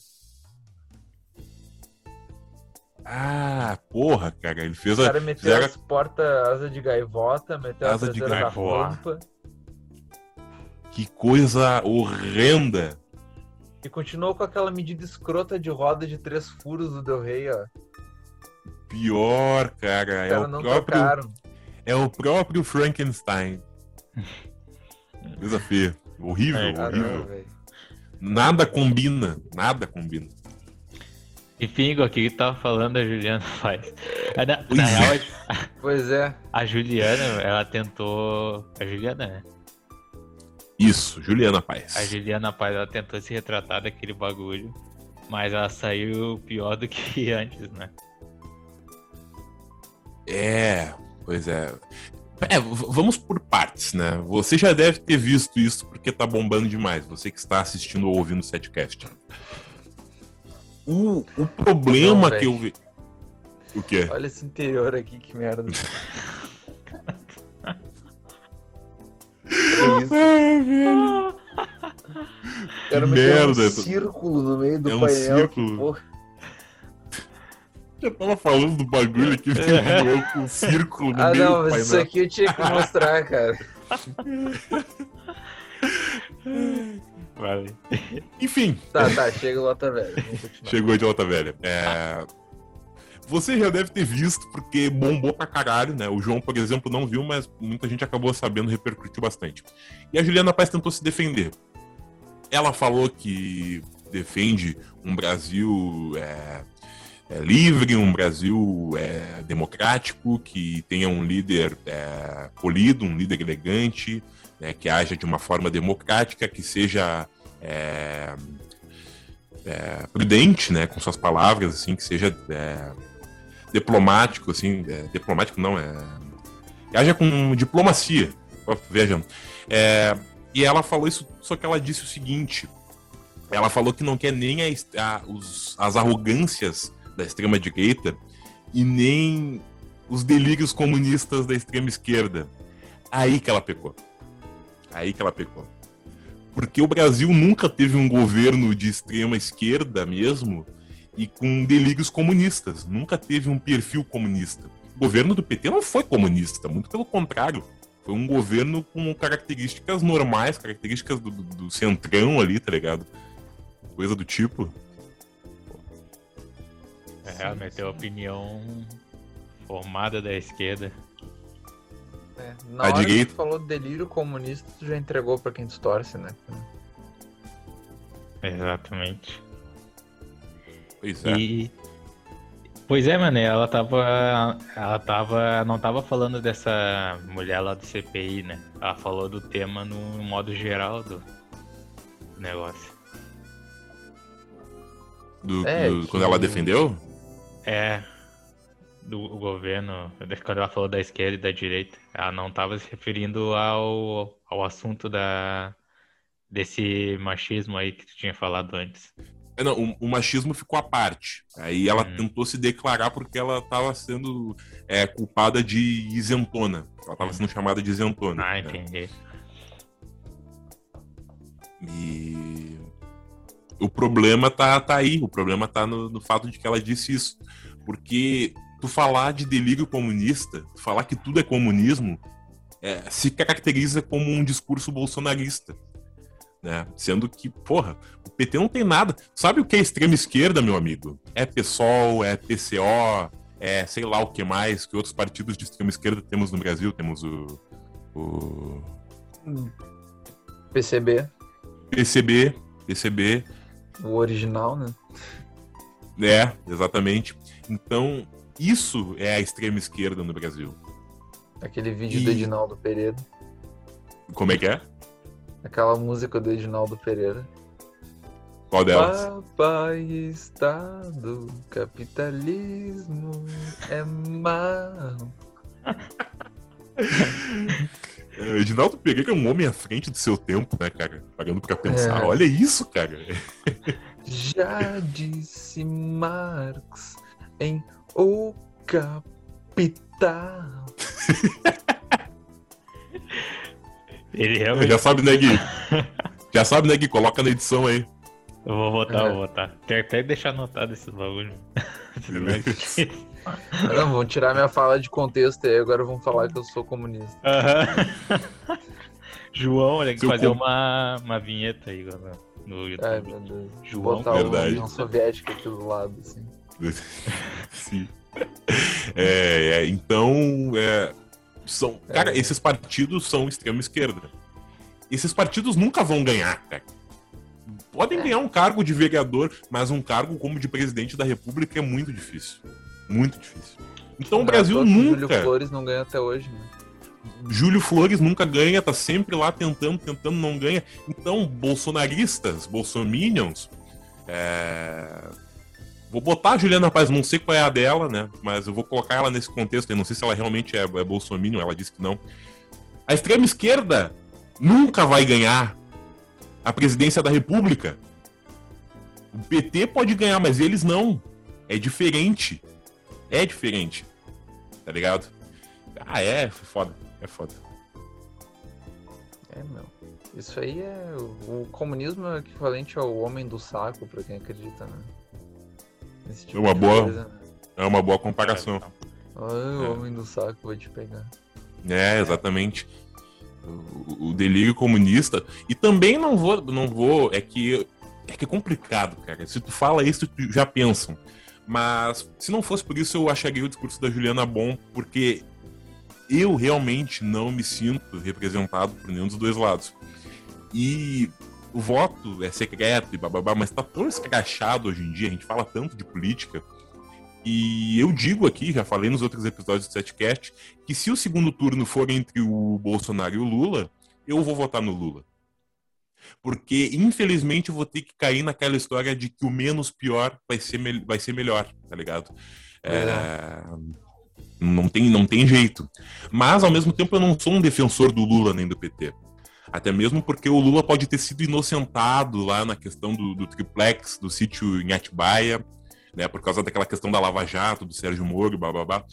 Ah, porra, cara. Ele fez O cara meteu fizeram- as portas asa de gaivota, meteu Asa a de gaivota. Que coisa horrenda. E continuou com aquela medida escrota de roda de três furos do Del Rey, ó. Pior, cara. Os É caras o, não próprio, tocaram. é o próprio Frankenstein. Coisa feia. Horrível, É, Ah, horrível. Nada combina. Nada combina. Enfim, Igor, o que tava falando a Juliana faz? É, Na, Pois na é. real, Pois é. a Juliana, ela tentou. A Juliana, né? Isso, Juliana Paz. A Juliana Paz, ela tentou se retratar daquele bagulho, mas ela saiu pior do que antes, né? É, pois é. É, vamos por partes, né? Você já deve ter visto isso porque tá bombando demais. Você que está assistindo ou ouvindo o setcast. O, o problema Não, que eu vi. O quê? Olha esse interior aqui, que merda. Ah. O cara Que meteu um merda. círculo no meio do É um painel. círculo. que porra. Já tava falando do bagulho aqui, virou com um círculo no Ah, meio não, do mas painel. isso aqui eu tinha que mostrar, cara. Vale. Enfim, Tá, tá, chega o Lota continuar. Chegou de volta velha. É... Você já deve ter visto, porque bombou pra caralho, né? O João, por exemplo, não viu, mas muita gente acabou sabendo, repercutiu bastante. E a Juliana Paz tentou se defender. Ela falou que defende um Brasil é, é, livre, um Brasil é, democrático, que tenha um líder é, polido, um líder elegante, né, que haja de uma forma democrática, que seja é, é, prudente, né, com suas palavras, assim, que seja diplomático, assim, é, diplomático não, é, haja com diplomacia, Ó. É, e ela falou isso, só que ela disse o seguinte, ela falou que não quer nem a a- os- as arrogâncias da extrema direita e nem os delírios comunistas da extrema esquerda. Aí que ela pecou. Aí que ela pecou. Porque o Brasil nunca teve um governo de extrema esquerda mesmo e com delírios comunistas. Nunca teve um perfil comunista. O governo do PT não foi comunista, muito pelo contrário. Foi um governo com características normais, características do, do- do centrão ali, tá ligado? Coisa do tipo. É, meteu a opinião formada da esquerda. É, Na A hora que direita- tu falou delírio comunista, tu já entregou pra quem tu torce, né? Exatamente. Pois é. E. Pois é, mano, ela tava. Ela tava. Não tava falando dessa mulher lá do CPI, né? Ela falou do tema no modo geral do do negócio. Do- É, do- que- Quando ela defendeu? É. Do governo, quando ela falou da esquerda e da direita, ela não tava se referindo ao, ao assunto da, desse machismo aí que tu tinha falado antes. É, não, o, o machismo ficou à parte. Aí ela Hum. tentou se declarar porque ela estava sendo é, culpada de isentona. Ela estava sendo chamada de isentona. Ah, né? entendi. E o problema tá, tá aí. O problema tá no, no fato de que ela disse isso. Porque tu falar de delírio comunista, falar que tudo é comunismo, é, se caracteriza como um discurso bolsonarista. Né? Sendo que, porra, o PT não tem nada. Sabe o que é extrema esquerda, meu amigo? É PSOL, é PCO, é sei lá o que mais, que outros partidos de extrema esquerda temos no Brasil. Temos o- o PCB. PCB, PCB. O original, né? É, exatamente. Então, isso é a extrema esquerda no Brasil. Aquele vídeo E- do Edinaldo Pereira. Como é que é? Aquela música do Edinaldo Pereira. Qual delas? Papai Estado, capitalismo é mal. É, Edinaldo Pereira é um homem à frente do seu tempo, né, cara? Parando pra pensar. É. Olha isso, cara. Já disse Marx em O Capital. Ele realmente. Já sabe, né, Gui? Já sabe, né, Gui? Coloca na edição aí. Eu vou votar, É. eu vou votar. Quero até deixar anotado esse bagulho. Não, vão tirar minha fala de contexto aí, agora vão falar que eu sou comunista. Aham. João, olha que fazer cu. uma, uma vinheta aí no YouTube. Ai, meu Deus. João, Botar verdade. o União Soviética aqui do lado, assim. Sim. É, é, então, é, são, cara, É. esses partidos são extrema esquerda. Esses partidos nunca vão ganhar, cara. Podem ganhar um cargo de vereador, mas um cargo como de presidente da república é muito difícil. Muito difícil. Então o Não é à Brasil o Júlio nunca. Flores não ganha até hoje, né? Júlio Flores nunca ganha, tá sempre lá tentando, tentando, não ganha. Então, bolsonaristas, bolsominions, é... vou botar a Juliana Paz, não sei qual é a dela, né? Mas eu vou colocar ela nesse contexto, eu não sei se ela realmente é, é ela disse que não. A extrema esquerda nunca vai ganhar a presidência da república. O PT pode ganhar, mas eles não. É diferente. É diferente. Tá ligado? Ah, é, foda. É foda. É, meu. Isso aí é. O comunismo é equivalente ao homem do saco, pra quem acredita, né? Tipo É uma boa- coisa? É uma boa comparação. Ai, o É. homem do saco vai te pegar. É, exatamente. O, o delírio comunista. E também não vou, não vou, é que é que é complicado, cara. Se tu fala isso, tu já pensam. Mas se não fosse por isso, eu acharia o discurso da Juliana bom, porque eu realmente não me sinto representado por nenhum dos dois lados. E o voto é secreto e bababá, mas tá tão escrachado hoje em dia, a gente fala tanto de política. E eu digo aqui, já falei nos outros episódios do Setcast, que se o segundo turno for entre o Bolsonaro e o Lula, eu vou votar no Lula. Porque, infelizmente, eu vou ter que cair naquela história de que o menos pior vai ser, mel- vai ser melhor, tá ligado? É, Não, tem, não tem jeito. Mas, ao mesmo tempo, eu não sou um defensor do Lula nem do PT. Até mesmo porque o Lula pode ter sido inocentado lá na questão do, do triplex, do sítio em Atibaia, né, por causa daquela questão da Lava Jato, do Sérgio Moro, bababá.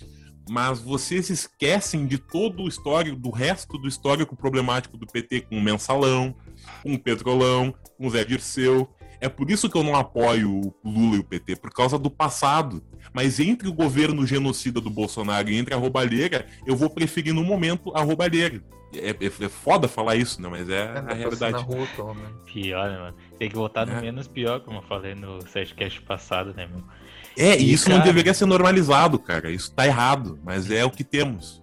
Mas vocês esquecem de todo o histórico, do resto do histórico problemático do PT com o Mensalão, com o Petrolão, com o Zé Dirceu. É por isso que eu não apoio o Lula e o PT, por causa do passado. Mas entre o governo genocida do Bolsonaro e entre a roubalheira, eu vou preferir no momento a roubalheira. É, é, é foda falar isso, né? Mas é, É, a realidade. na rua, pelo menos. Pior, né, mano? Tem que votar no É. menos pior, como eu falei no setcast passado, né, meu? É, e isso não cara- deveria ser normalizado, cara. Isso tá errado, mas é o que temos.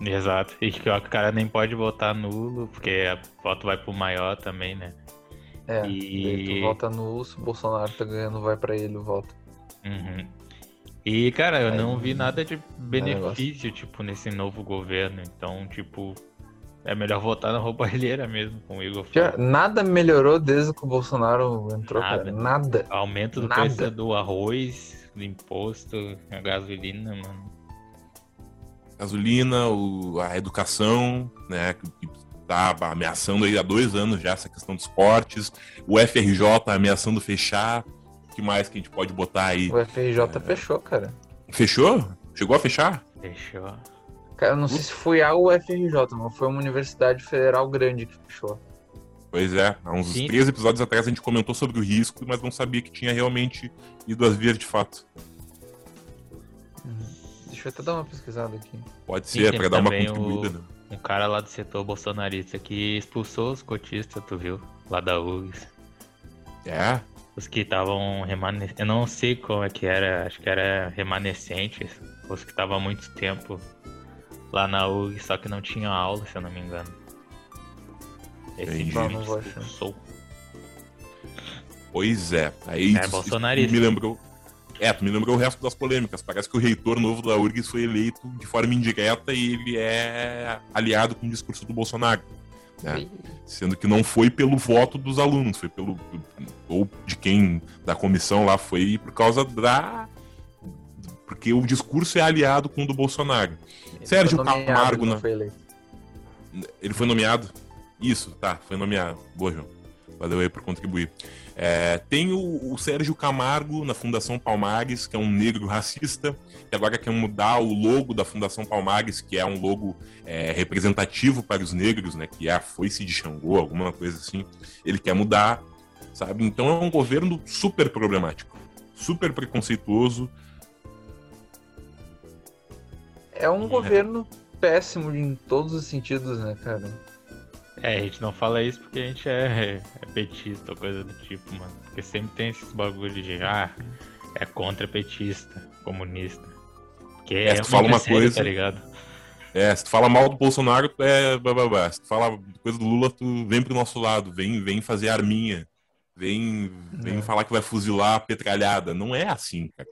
Exato. E pior que o cara nem pode votar nulo, porque a voto vai pro maior também, né? É, E- tu vota no se o Bolsonaro tá ganhando, vai pra ele o voto. Uhum. E, cara, eu Aí, não vi nada de negócio. benefício, tipo, nesse novo governo. Então, tipo, é melhor votar na roubalheira mesmo, com o Igor nada melhorou desde que o Bolsonaro entrou, Nada. cara. Nada. Aumento do Nada. preço do arroz, do imposto, a gasolina, mano. Gasolina, o- a educação, né? Que, que tá ameaçando aí há dois anos já essa questão dos cortes. O FRJ tá ameaçando fechar. O que mais que a gente pode botar aí? O FRJ fechou, cara. Fechou? Chegou a fechar? Fechou. Cara, eu não sei se foi a UFRJ, mas foi uma universidade federal grande que fechou. Pois é, há uns Sim. três episódios atrás a gente comentou sobre o risco, mas não sabia que tinha realmente ido às vias de fato. Deixa eu até dar uma pesquisada aqui. Pode ser, tem pra dar uma contribuída. né? Um cara lá do setor bolsonarista que expulsou os cotistas, tu viu? Lá da URGS. É, Os que estavam remanescentes. Eu não sei como é que era, acho que era remanescentes. Os que estavam há muito tempo lá na URGS, só que não tinham aula, se eu não me engano. Esse time Não expulsou. Pois é. Aí É isso- bolsonarista. isso me lembrou. É, tu me lembrou o resto das polêmicas. Parece que o reitor novo da URGS foi eleito de forma indireta e ele é aliado com o discurso do Bolsonaro. né? Sendo que não foi pelo voto dos alunos, foi pelo. ou de quem da comissão lá, foi por causa da. Porque o discurso é aliado com o do Bolsonaro. Sérgio Foi nomeado, Camargo, não né? foi eleito. Ele foi nomeado? Isso, tá, foi nomeado. Boa, João. Valeu aí por contribuir. É, tem o, o Sérgio Camargo na Fundação Palmares, que é um negro racista, que agora quer mudar o logo da Fundação Palmares, que é um logo é, representativo para os negros, né? Que é a foice de Xangô, alguma coisa assim. Ele quer mudar, sabe? Então é um governo super problemático, super preconceituoso. É um É. governo péssimo em todos os sentidos, né, cara? É, a gente não fala isso porque a gente é, é petista ou coisa do tipo, mano. Porque sempre tem esses bagulho de, ah, é contra petista, comunista. Porque É, é, tu fala uma sério, coisa- tá ligado? É, se tu fala mal do Bolsonaro, tu é bababá. Se tu fala coisa do Lula, tu vem pro nosso lado, vem, vem fazer arminha, vem, vem É. falar que vai fuzilar a petralhada. Não é assim, cara.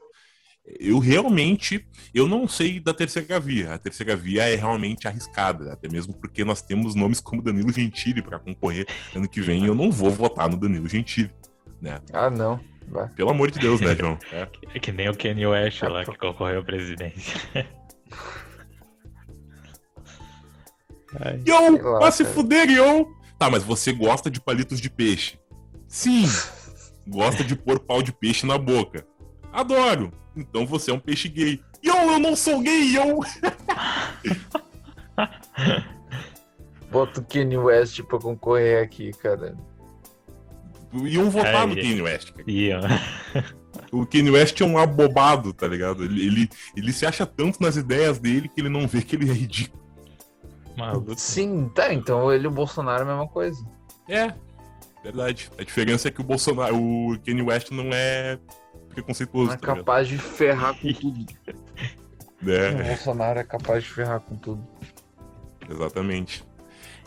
Eu realmente, eu não sei da terceira via. A terceira via é realmente arriscada, até mesmo porque nós temos nomes como Danilo Gentili para concorrer ano que vem. Eu não vou votar no Danilo Gentili, né? Ah, não. Vai. Pelo amor de Deus, né, João? É. É que nem o Kanye West lá que concorreu à presidência. Ai, Yo, lá, vai se fuder, yo! Tá, mas você gosta de palitos de peixe? Sim! gosta de pôr pau de peixe na boca? Adoro! Então você é um peixe gay. Yo, eu não sou gay, yo! Bota o Kanye West pra concorrer aqui, cara. Iam votar Ai, no. Kanye West. cara. e, ó, O Kanye West é um abobado, tá ligado? Ele, ele, ele se acha tanto nas ideias dele que ele não vê que ele é ridículo. maluco. Sim, tá. Então ele e o Bolsonaro é a mesma coisa. É, verdade. A diferença é que o Bolsonaro, o Kanye West não é preconceituoso, Não é tá ligado? capaz de ferrar com tudo. O É. Bolsonaro é capaz de ferrar com tudo. Exatamente.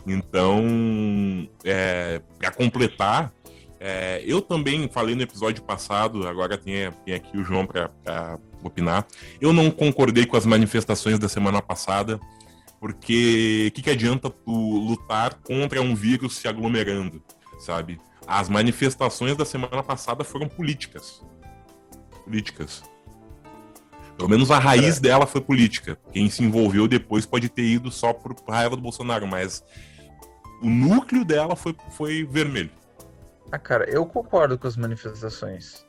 Então, é, para completar, é, eu também falei no episódio passado, agora tem, tem aqui o João para opinar. Eu não concordei com as manifestações da semana passada, porque o que, que adianta tu lutar contra um vírus se aglomerando, sabe? As manifestações da semana passada foram políticas. Políticas. Pelo menos a raiz dela foi política. Quem se envolveu depois pode ter ido só por raiva do Bolsonaro, mas o núcleo dela foi, foi vermelho. Ah, cara, eu concordo com as manifestações.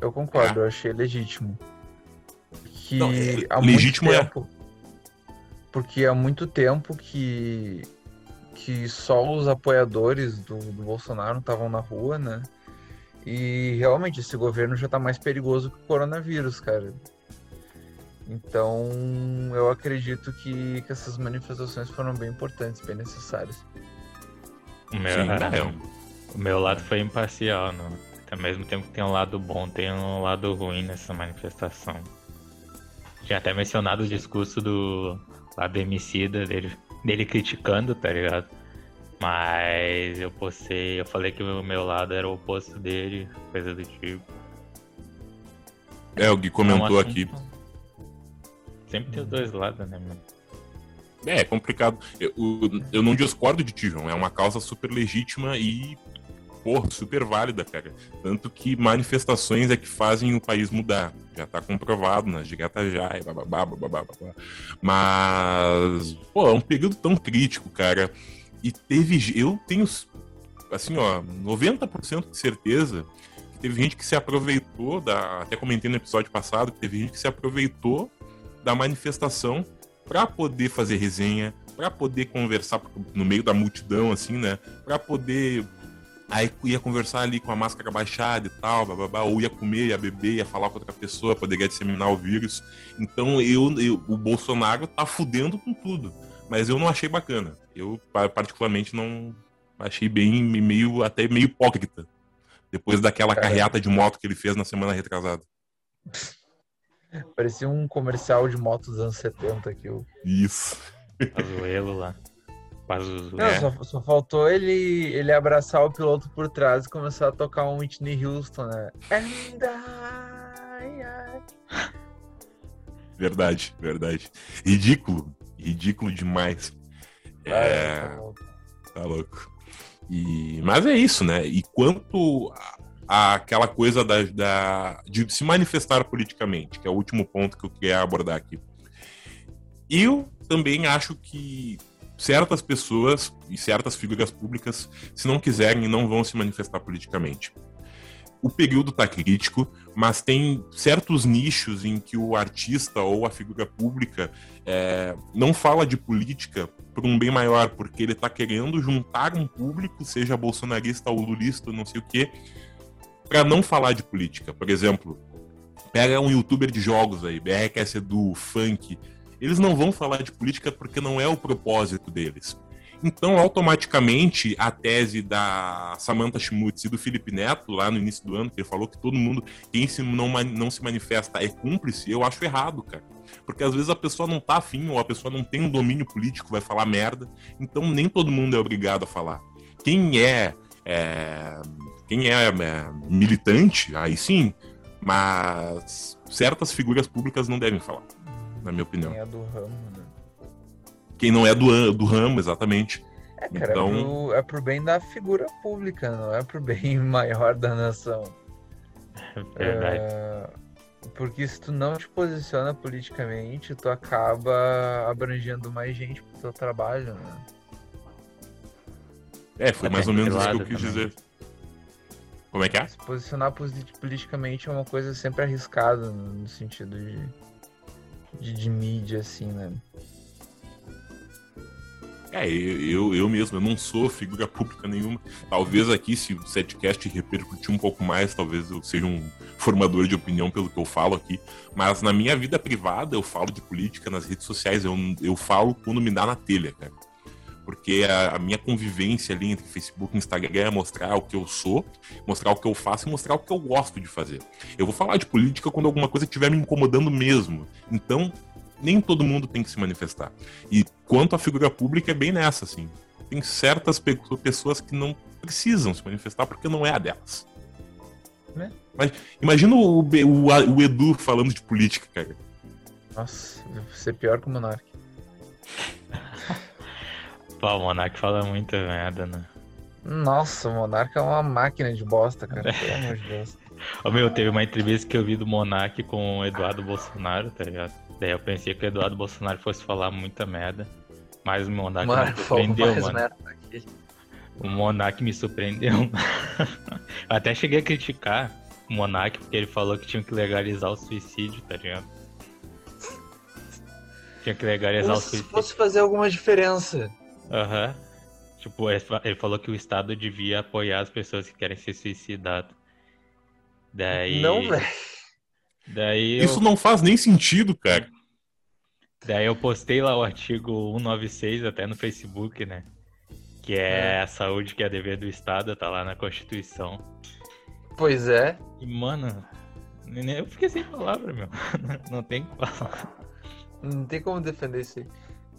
Eu concordo, eu achei legítimo. Que Não, é- legítimo é. muito tempo. Porque há muito tempo que que só os apoiadores do, do Bolsonaro estavam na rua, né? E realmente esse governo já tá mais perigoso que o coronavírus, cara. Então eu acredito que, que essas manifestações foram bem importantes, bem necessárias. O meu, Sim, é. o meu lado foi imparcial, não. Ao mesmo tempo que tem um lado bom, tem um lado ruim nessa manifestação. Tinha até mencionado o discurso do lado emicida dele, dele criticando, tá ligado? Mas eu postei, eu falei que o meu lado era o oposto dele, coisa do tipo. É, o Gui comentou É um assunto- aqui. Sempre tem os dois lados, né, mano? É, é complicado. Eu, eu não discordo de ti, João. É uma causa super legítima e, porra, super válida, cara. Tanto que manifestações é que fazem o país mudar. Já tá comprovado nas diretas já, e bababá, bababá, babá. Mas, pô, é um período tão crítico, cara. E teve. Eu tenho, assim, ó, 90% de certeza que teve gente que se aproveitou da. Até comentei no episódio passado que teve gente que se aproveitou da manifestação para poder fazer resenha, para poder conversar no meio da multidão, assim, né? Para poder. Aí ia conversar ali com a máscara baixada e tal, bababá, ou ia comer, ia beber, ia falar com outra pessoa, poderia disseminar o vírus. Então eu, eu- o Bolsonaro tá fudendo com tudo. Mas eu não achei bacana. Eu, pa- particularmente, não achei bem meio, até meio hipócrita. Depois daquela carreata de moto que ele fez na semana retrasada. Parecia um comercial de moto dos anos 70 aqui. o- Isso. Azuelo lá. Pazuzu. Não, É. só, só faltou ele, ele abraçar o piloto por trás e começar a tocar um Whitney Houston, né? And I, I... Verdade, verdade. Ridículo. Ridículo demais. É, tá louco. tá louco. E, mas é isso, né? E quanto a- àquela coisa da, da- de se manifestar politicamente, que é o último ponto que eu queria abordar aqui. Eu também acho que certas pessoas e certas figuras públicas, se não quiserem, não vão se manifestar politicamente. O período está crítico, mas tem certos nichos em que o artista ou a figura pública é, não fala de política por um bem maior, porque ele está querendo juntar um público, seja bolsonarista ou lulista, não sei o quê, para não falar de política. Por exemplo, pega um youtuber de jogos aí, BRQS do funk, eles não vão falar de política porque não é o propósito deles. Então, automaticamente, a tese da Samantha Schmutz e do Felipe Neto, lá no início do ano, que ele falou que todo mundo, quem se não, não se manifesta é cúmplice, eu acho errado, cara. Porque às vezes a pessoa não tá afim, ou a pessoa não tem um domínio político, vai falar merda. Então, nem todo mundo é obrigado a falar. Quem é, é, quem é, é, militante, aí sim, mas certas figuras públicas não devem falar, na minha opinião. Quem é do ramo, né? Quem não é do, do ramo, exatamente. É, cara, Então- é, pro, é pro bem da figura pública, não é pro bem maior da nação. Verdade. É, porque se tu não te posiciona politicamente, tu acaba abrangendo mais gente pro teu trabalho, né? É, foi Até mais ou menos isso que eu quis também. dizer. Como é que é? Se posicionar posi- politicamente é uma coisa sempre arriscada no, no sentido de, de, de mídia, assim, né? É, eu, eu, mesmo, eu não sou figura pública nenhuma. Talvez aqui, se o setcast repercutir um pouco mais, talvez eu seja um formador de opinião pelo que eu falo aqui. Mas na minha vida privada, eu falo de política nas redes sociais, eu, eu falo quando me dá na telha, cara. Porque a, a minha convivência ali entre Facebook e Instagram é mostrar o que eu sou, mostrar o que eu faço e mostrar o que eu gosto de fazer. Eu vou falar de política quando alguma coisa estiver me incomodando mesmo. Então, nem todo mundo tem que se manifestar. E quanto à figura pública, é bem nessa, assim. Tem certas pe- pessoas que não precisam se manifestar porque não é a delas. Né? Mas imagina o, o, o Edu falando de política, cara. Nossa, vai ser pior que o Monark. Pô, o Monark fala muita merda, né? Nossa, o Monark é uma máquina de bosta, cara. Pelo amor de Deus. Ô meu, teve uma entrevista que eu vi do Monark com o Eduardo Bolsonaro, tá ligado? Daí eu pensei que o Eduardo Bolsonaro fosse falar muita merda. Mas o Monark me Monark falou surpreendeu, mais mano. O Monark me surpreendeu. Eu Até cheguei a criticar o Monark porque ele falou que tinha que legalizar o suicídio, tá ligado? Tinha que legalizar Como o se suicídio. fosse fazer alguma diferença. Aham. Tipo, ele fa- ele falou que o Estado devia apoiar as pessoas que querem se suicidar. Daí. Não, velho. Daí eu, Isso não faz nem sentido, cara. daí eu postei lá o artigo 196 até no Facebook, né? Que é a saúde que é dever do Estado, tá lá na Constituição. Pois é. E, mano, eu fiquei sem palavra, meu. Não tem o que falar. Não tem como defender isso aí.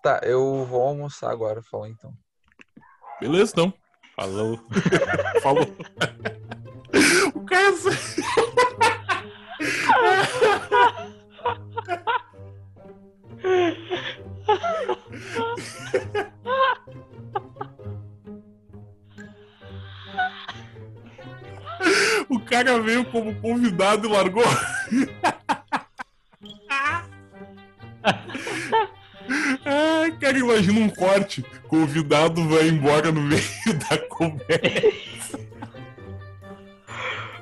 Tá, eu vou almoçar agora, fala então. Beleza, então. Falou. Falou. o cara. O cara veio como convidado e largou. Ai, cara, imagina um corte. Convidado vai embora no meio da conversa.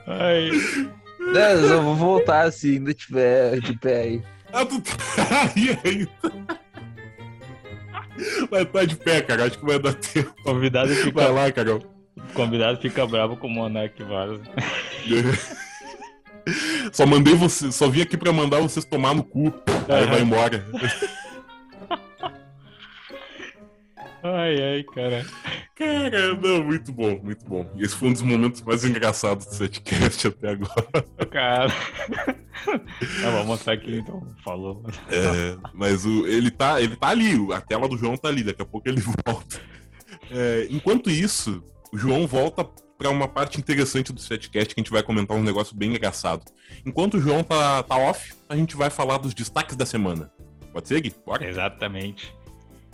Ai, Não, eu só vou voltar se ainda tiver de pé aí. Ah, tu tá aí ainda. Vai estar de pé, cara. Acho que vai dar tempo. convidado Vai fica, lá, Carol. convidado fica bravo com o Monark vaza. Só mandei você, só vim aqui pra mandar vocês tomar no cu. Aí vai embora. Ai, ai, cara. Cara, não, muito bom, muito bom. Esse foi um dos momentos mais engraçados do setcast até agora. Cara. Tá, vou mostrar aqui então. Falou. É, mas o, ele, tá, ele tá ali, a tela do João tá ali, daqui a pouco ele volta. É, enquanto isso, o João volta para uma parte interessante do setcast que a gente vai comentar um negócio bem engraçado. Enquanto o João tá, tá off, a gente vai falar dos destaques da semana. Pode ser, Gui? Bora? Exatamente.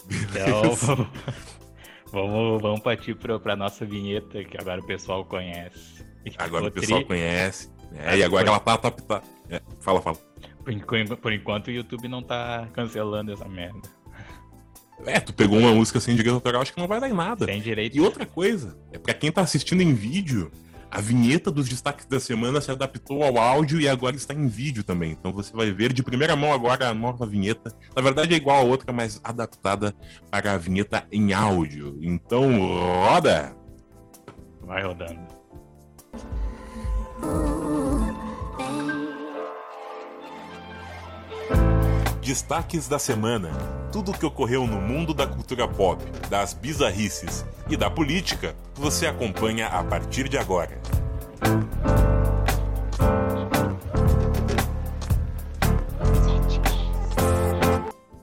Então, vamos, vamos, partir para nossa vinheta, que agora o pessoal conhece. Agora o pessoal tri... conhece. É, e agora ela tá, tá, tá. É, fala, fala. Por, por enquanto o YouTube não tá cancelando essa merda. É, tu pegou uma música sem direito autoral, acho que não vai dar em nada. Sem direito. E outra coisa, é pra quem tá assistindo em vídeo, a vinheta dos destaques da semana se adaptou ao áudio e agora está em vídeo também. Então você vai ver de primeira mão agora a nova vinheta. Na verdade é igual a outra, mas adaptada para a vinheta em áudio. Então roda! Vai rodando. Destaques da semana. Tudo o que ocorreu no mundo da cultura pop, das bizarrices e da política, você acompanha a partir de agora.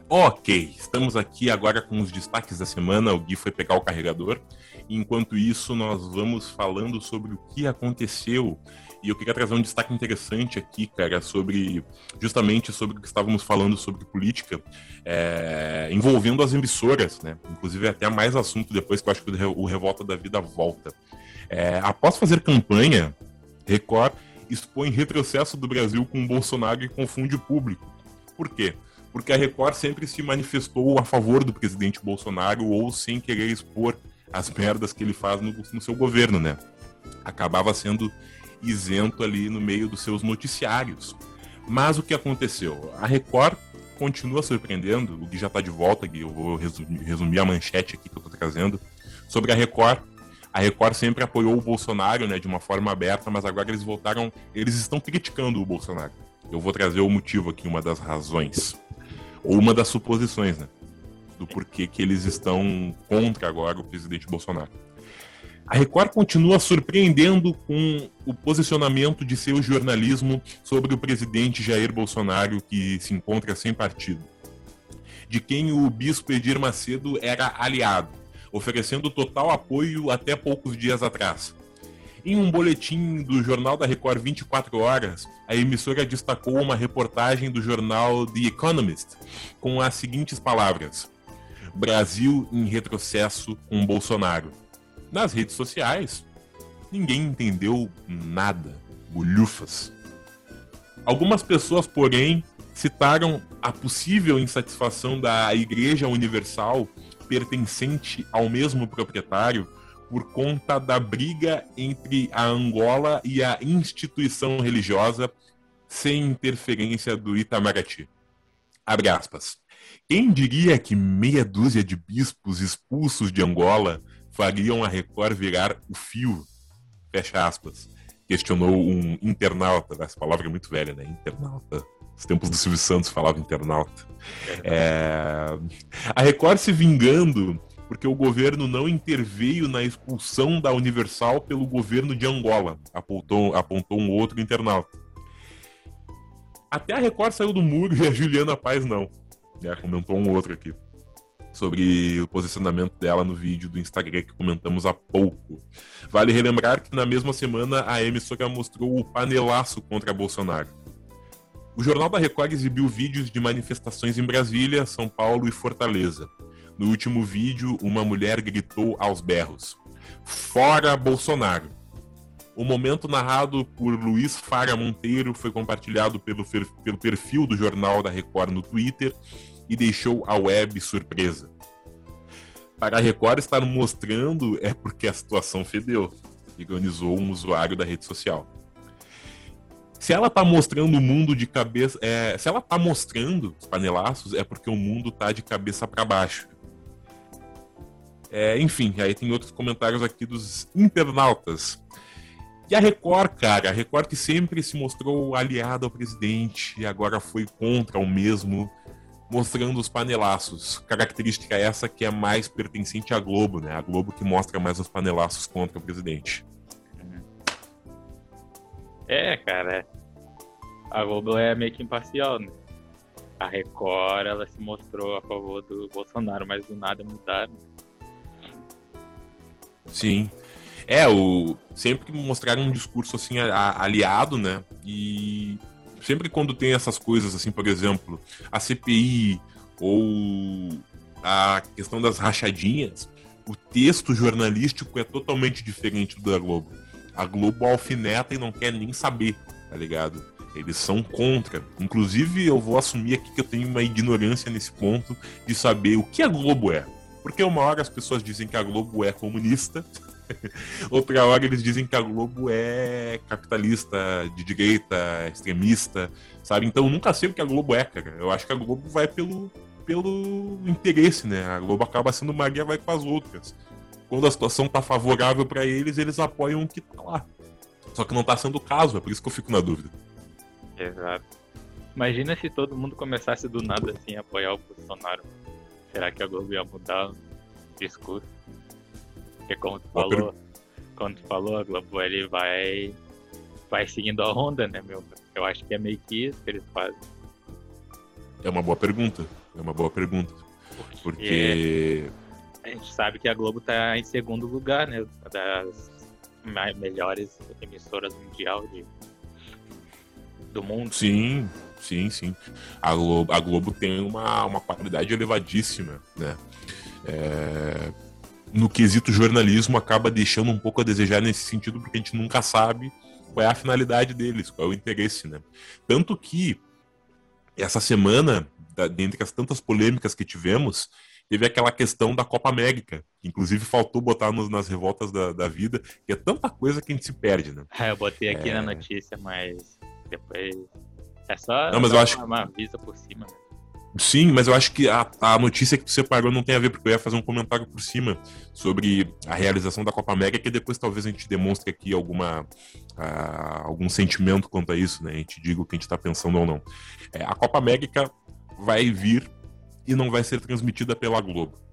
Ok, estamos aqui agora com os destaques da semana. O Gui foi pegar o carregador. Enquanto isso, nós vamos falando sobre o que aconteceu e eu queria trazer um destaque interessante aqui, cara, sobre justamente sobre o que estávamos falando sobre política, é, envolvendo as emissoras, né? Inclusive até mais assunto depois que eu acho que o Revolta da Vida volta. É, após fazer campanha, Record expõe retrocesso do Brasil com Bolsonaro e confunde o público. Por quê? Porque a Record sempre se manifestou a favor do presidente Bolsonaro ou sem querer expor as merdas que ele faz no, no seu governo, né? Acabava sendo isento ali no meio dos seus noticiários. Mas o que aconteceu? A Record continua surpreendendo, o que já está de volta, que eu vou resumir, a manchete aqui que eu estou trazendo, sobre a Record. A Record sempre apoiou o Bolsonaro, né, de uma forma aberta, mas agora eles voltaram, eles estão criticando o Bolsonaro. Eu vou trazer o motivo aqui, uma das razões, ou uma das suposições, né, do porquê que eles estão contra agora o presidente Bolsonaro. A Record continua surpreendendo com o posicionamento de seu jornalismo sobre o presidente Jair Bolsonaro, que se encontra sem partido, de quem o bispo Edir Macedo era aliado, oferecendo total apoio até poucos dias atrás. Em um boletim do Jornal da Record 24 Horas, a emissora destacou uma reportagem do jornal The Economist com as seguintes palavras: Brasil em retrocesso com Bolsonaro nas redes sociais, ninguém entendeu nada. Bolhufas. Algumas pessoas, porém, citaram a possível insatisfação da Igreja Universal pertencente ao mesmo proprietário por conta da briga entre a Angola e a instituição religiosa sem interferência do Itamaraty. Abre aspas. Quem diria que meia dúzia de bispos expulsos de Angola fariam a Record virar o fio, fecha aspas, questionou um internauta, essa palavra é muito velha, né? Internauta. Os tempos do Silvio Santos falava internauta. É... A Record se vingando porque o governo não interveio na expulsão da Universal pelo governo de Angola, apontou, apontou um outro internauta. Até a Record saiu do muro e a Juliana Paz não. É, comentou um outro aqui sobre o posicionamento dela no vídeo do Instagram que comentamos há pouco. Vale relembrar que na mesma semana a emissora mostrou o panelaço contra Bolsonaro. O Jornal da Record exibiu vídeos de manifestações em Brasília, São Paulo e Fortaleza. No último vídeo, uma mulher gritou aos berros: Fora Bolsonaro! O momento narrado por Luiz Fara Monteiro foi compartilhado pelo, pelo perfil do Jornal da Record no Twitter e deixou a web surpresa. Para a Record estar mostrando é porque a situação fedeu, ironizou um usuário da rede social. Se ela está mostrando o mundo de cabeça. É, se ela está mostrando os panelaços, é porque o mundo está de cabeça para baixo. É, enfim, aí tem outros comentários aqui dos internautas. E a Record, cara, a Record que sempre se mostrou aliada ao presidente e agora foi contra o mesmo mostrando os panelaços. Característica essa que é mais pertencente à Globo, né? A Globo que mostra mais os panelaços contra o presidente. É, cara. A Globo é meio que imparcial, né? A Record, ela se mostrou a favor do Bolsonaro, mas do nada mudaram. Sim. É, o sempre que mostraram um discurso assim aliado, né? E sempre quando tem essas coisas assim, por exemplo, a CPI ou a questão das rachadinhas, o texto jornalístico é totalmente diferente do da Globo. A Globo alfineta e não quer nem saber, tá ligado? Eles são contra. Inclusive, eu vou assumir aqui que eu tenho uma ignorância nesse ponto de saber o que a Globo é. Porque uma hora as pessoas dizem que a Globo é comunista, outra hora eles dizem que a Globo é capitalista, de direita, extremista, sabe? Então eu nunca sei o que a Globo é, cara. Eu acho que a Globo vai pelo, pelo interesse, né? A Globo acaba sendo Maria vai com as outras. Quando a situação tá favorável para eles, eles apoiam o que tá lá. Só que não tá sendo o caso, é por isso que eu fico na dúvida. Exato. Imagina se todo mundo começasse do nada assim a apoiar o Bolsonaro. Será que a Globo ia mudar o discurso? Porque como tu falou, como tu falou, a Globo ele vai, vai seguindo a onda, né, meu? Eu acho que é meio que isso que eles fazem. É uma boa pergunta. É uma boa pergunta. Porque. A gente sabe que a Globo tá em segundo lugar, né? Das melhores emissoras mundial de, do mundo. Sim, Sim, sim. A Globo, a Globo tem uma, uma qualidade elevadíssima, né? É, no quesito jornalismo, acaba deixando um pouco a desejar nesse sentido, porque a gente nunca sabe qual é a finalidade deles, qual é o interesse, né? Tanto que essa semana, dentre as tantas polêmicas que tivemos, teve aquela questão da Copa América, que inclusive faltou botar nos, nas revoltas da, da vida, que é tanta coisa que a gente se perde, né? É, eu botei aqui é... na notícia, mas depois é só não, mas eu acho... uma vista por cima. Né? Sim, mas eu acho que a, a notícia que tu separou não tem a ver, porque eu ia fazer um comentário por cima sobre a realização da Copa América, que depois talvez a gente demonstre aqui alguma, uh, algum sentimento quanto a isso, né? A gente diga o que a gente está pensando ou não. É, a Copa América vai vir e não vai ser transmitida pela Globo.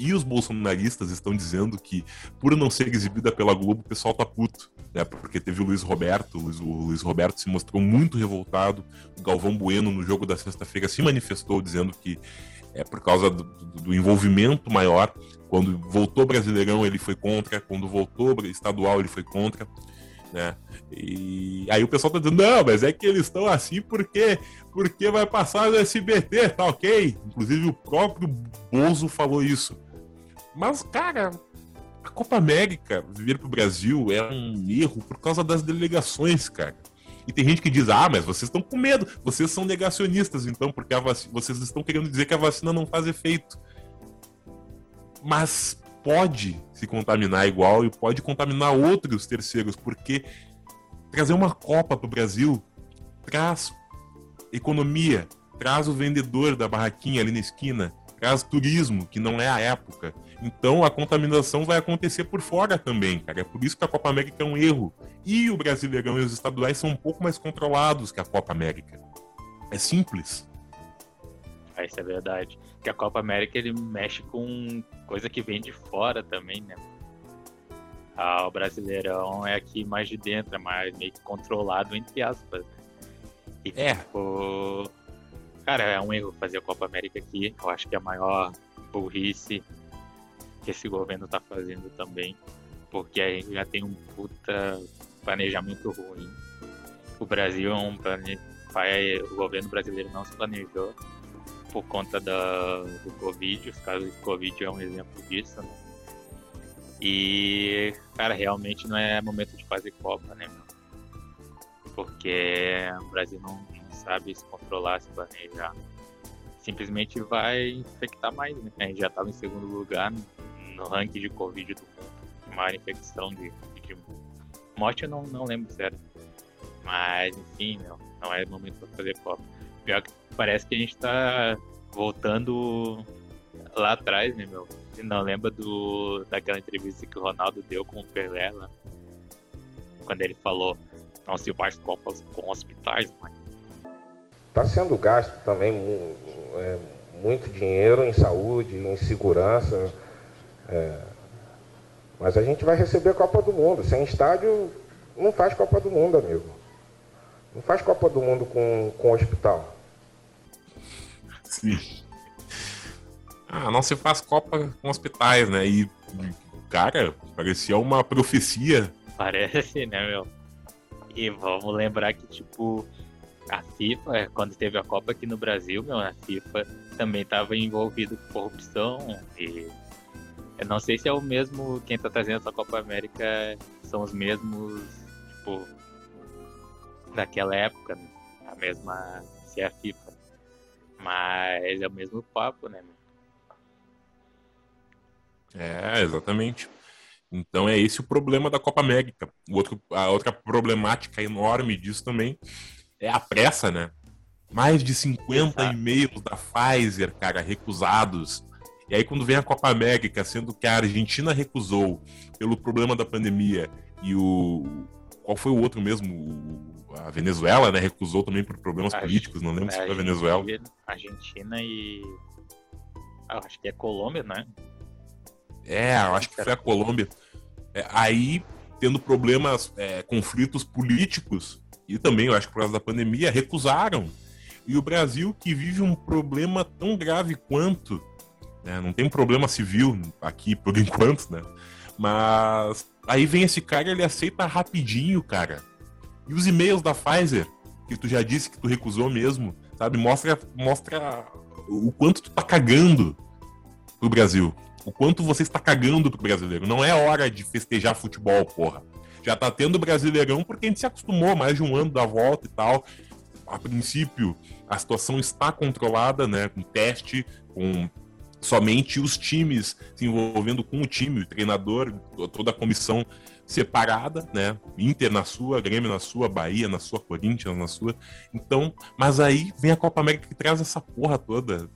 E os bolsonaristas estão dizendo que, por não ser exibida pela Globo, o pessoal tá puto né? Porque teve o Luiz Roberto, o Luiz, o Luiz Roberto se mostrou muito revoltado. O Galvão Bueno, no jogo da sexta-feira, se manifestou dizendo que é por causa do, do, envolvimento maior. Quando voltou Brasileirão, ele foi contra. Quando voltou estadual, ele foi contra. Né? E aí o pessoal tá dizendo, não, mas é que eles estão assim porque porque vai passar no SBT, tá ok? Inclusive o próprio Bozo falou isso. Mas, cara, a Copa América vir pro Brasil é um erro por causa das delegações, cara. E tem gente que diz: ah, mas vocês estão com medo, vocês são negacionistas, então, porque vocês estão querendo dizer que a vacina não faz efeito. Mas pode se contaminar igual e pode contaminar outros terceiros, porque trazer uma Copa pro Brasil traz economia, traz o vendedor da barraquinha ali na esquina, traz turismo, que não é a época. Então a contaminação vai acontecer por fora também, cara. É por isso que a Copa América é um erro. E o Brasileirão e os estaduais são um pouco mais controlados que a Copa América. É simples. Ah, isso é verdade. Que a Copa América ele mexe com coisa que vem de fora também, né? Ah, o Brasileirão é aqui mais de dentro, é mais meio que controlado, entre aspas. E, é. Tipo, cara, é um erro fazer a Copa América aqui. Eu acho que é a maior burrice que esse governo está fazendo também, porque a gente já tem um puta planejamento ruim. O Brasil é um plane... o governo brasileiro não se planejou por conta da, do Covid, os casos de Covid é um exemplo disso, né? E, cara, realmente não é momento de fazer Copa, né, Porque o Brasil não, sabe se controlar, se planejar. Simplesmente vai infectar mais, né? A gente já estava em segundo lugar, né? No ranking de Covid do mundo, maior infecção de, de morte, eu não, não lembro sério. Mas, enfim, não, não é momento para fazer Copa. Pior que parece que a gente tá voltando lá atrás, né, meu? Você não lembra do, daquela entrevista que o Ronaldo deu com o Pelé lá? Quando ele falou, não se faz Copas com hospitais, mano. Tá sendo gasto também é, muito dinheiro em saúde, em segurança, é, mas a gente vai receber a Copa do Mundo. Sem estádio, não faz Copa do Mundo, amigo. Não faz Copa do Mundo com, com hospital. Sim. Ah, não se faz Copa com hospitais, né? E cara. Parecia uma profecia. Parece, né, meu? E vamos lembrar que, tipo, a FIFA, quando teve a Copa aqui no Brasil, meu, a FIFA também estava envolvido com corrupção e eu não sei se é o mesmo quem tá trazendo essa Copa América são os mesmos, tipo, daquela época, né? a mesma se é a FIFA. Mas é o mesmo papo, né? meu? É, exatamente. Então é esse o problema da Copa América. O outro, a outra problemática enorme disso também é a pressa, né? Mais de 50 Exato. e-mails da Pfizer, cara, recusados. E aí quando vem a Copa América, sendo que a Argentina recusou pelo problema da pandemia e o qual foi o outro mesmo? A Venezuela, né, recusou também por problemas A- políticos, não lembro se foi a Venezuela. Argentina e. Ah, acho que é Colômbia, né? É, eu acho que foi a Colômbia. É, aí, tendo problemas, é, conflitos políticos, e também, eu acho que por causa da pandemia, recusaram. E o Brasil, que vive um problema tão grave quanto, né, não tem problema civil aqui por enquanto, né? Mas aí vem esse cara, ele aceita rapidinho, cara. E os e-mails da Pfizer, que tu já disse que tu recusou mesmo, sabe? Mostra, mostra o quanto tu tá cagando pro Brasil. O quanto você está cagando pro brasileiro. Não é hora de festejar futebol, porra. Já tá tendo brasileirão porque a gente se acostumou mais de um ano da volta e tal. A princípio, a situação está controlada, né? Com teste, com somente os times se envolvendo com o time, o treinador, toda a comissão separada, né? Inter na sua, Grêmio na sua, Bahia na sua, Corinthians na sua. Então, mas aí vem a Copa América que traz essa porra toda.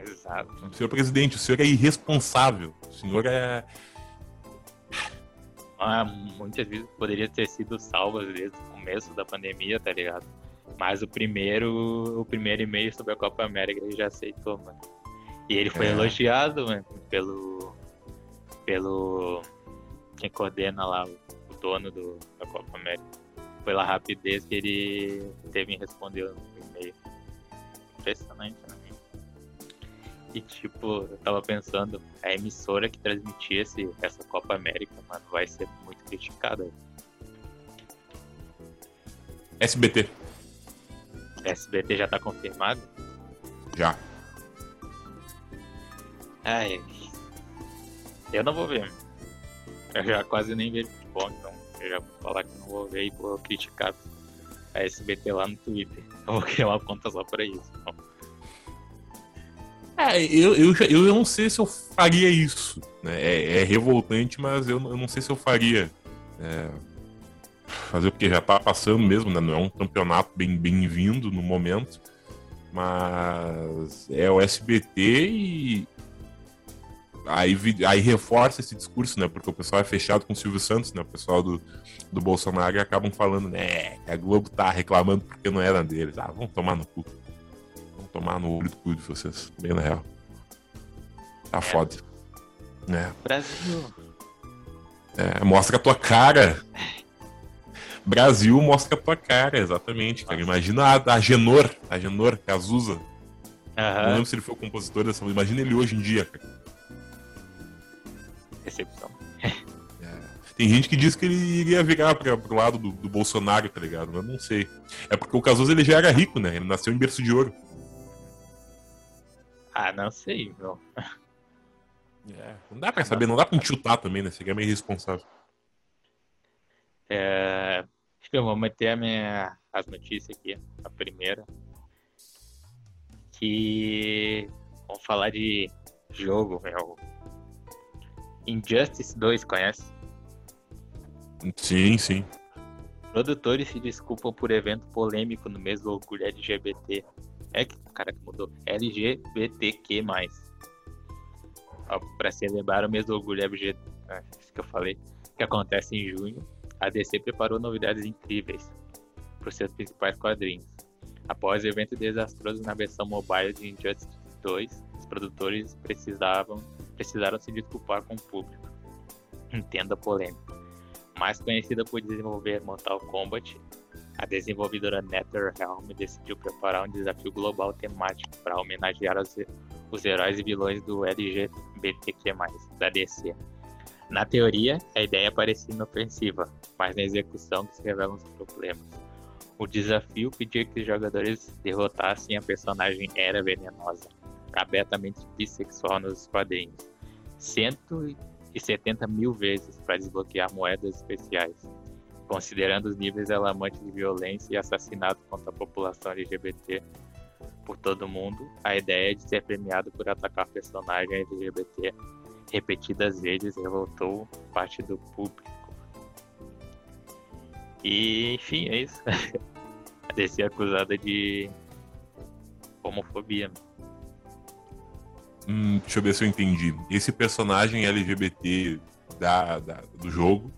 Exato. Senhor presidente, o senhor é irresponsável. O senhor é. Ah, muitas vezes poderia ter sido salvas desde o começo da pandemia, tá ligado? Mas o primeiro, o primeiro e-mail sobre a Copa América ele já aceitou, mano. E ele foi É. elogiado, mano, pelo. pelo. quem coordena lá, o, dono do, da Copa América. Pela rapidez que ele teve em responder o e-mail. Impressionante, né? E tipo, eu tava pensando, a emissora que transmitia esse, essa Copa América, mano, vai ser muito criticada. SBT, SBT já tá confirmado? já. Ai, eu não vou ver. Eu já quase nem vejo futebol, então eu já vou falar que não vou ver e vou criticar a SBT lá no Twitter. Eu vou criar uma conta só pra isso. Então, É, eu, eu, eu não sei se eu faria isso. né? É, é revoltante, mas eu, eu não sei se eu faria. É, fazer porque já tá passando mesmo, né? Não é um campeonato bem- bem-vindo no momento. Mas é o SBT e. Aí, aí reforça esse discurso, né? Porque o pessoal é fechado com o Silvio Santos, né? O pessoal do, do Bolsonaro acabam falando, né? Que a Globo tá reclamando porque não era deles. Ah, vamos tomar no cu. Vamos tomar no olho do cu de vocês, bem na real. Tá foda. É, Brasil. é, mostra a tua cara. Brasil mostra a tua cara, exatamente, cara. Imagina a, a Genor, a Genor Cazuza. Não Aham, lembro se ele foi o compositor dessa música. Imagina ele hoje em dia, cara. Recepção. Tem gente que diz que ele iria virar pra, pro lado do, do Bolsonaro, tá ligado? Mas não sei. É porque o Cazuza ele já era rico, né? Ele nasceu em berço de ouro. Ah, não sei, meu. Não dá pra saber, não dá pra chutar também, né? Seria meio irresponsável. É, acho que eu vou meter a minha, as notícias aqui. A primeira. Que. Vamos falar de jogo, meu. Injustice 2, conhece? Sim, sim. Produtores se desculpam por evento polêmico no mês do orgulho LGBT. É que o cara que mudou. LGBTQ+. Para celebrar o mês do orgulho LGBT, é, isso que eu falei, que acontece em junho, a DC preparou novidades incríveis para os seus principais quadrinhos. Após o evento desastroso na versão mobile de Injustice 2, os produtores precisavam, precisaram se desculpar com o público. Entenda a polêmica. Mais conhecida por desenvolver Mortal Kombat, a desenvolvedora NetherRealm decidiu preparar um desafio global temático para homenagear os, os heróis e vilões do LGBTQ+, da DC. Na teoria, a ideia parecia inofensiva, mas na execução se revelam os problemas. O desafio pedia que os jogadores derrotassem a personagem Era Venenosa, abertamente bissexual nos quadrinhos, 170 mil vezes para desbloquear moedas especiais. Considerando os níveis alarmantes de violência e assassinato contra a população LGBT por todo mundo, a ideia de ser premiado por atacar personagem LGBT repetidas vezes revoltou parte do público. E, enfim, é isso. a DC é acusada de homofobia. Hum, deixa eu ver se eu entendi. Esse personagem LGBT da, da do jogo,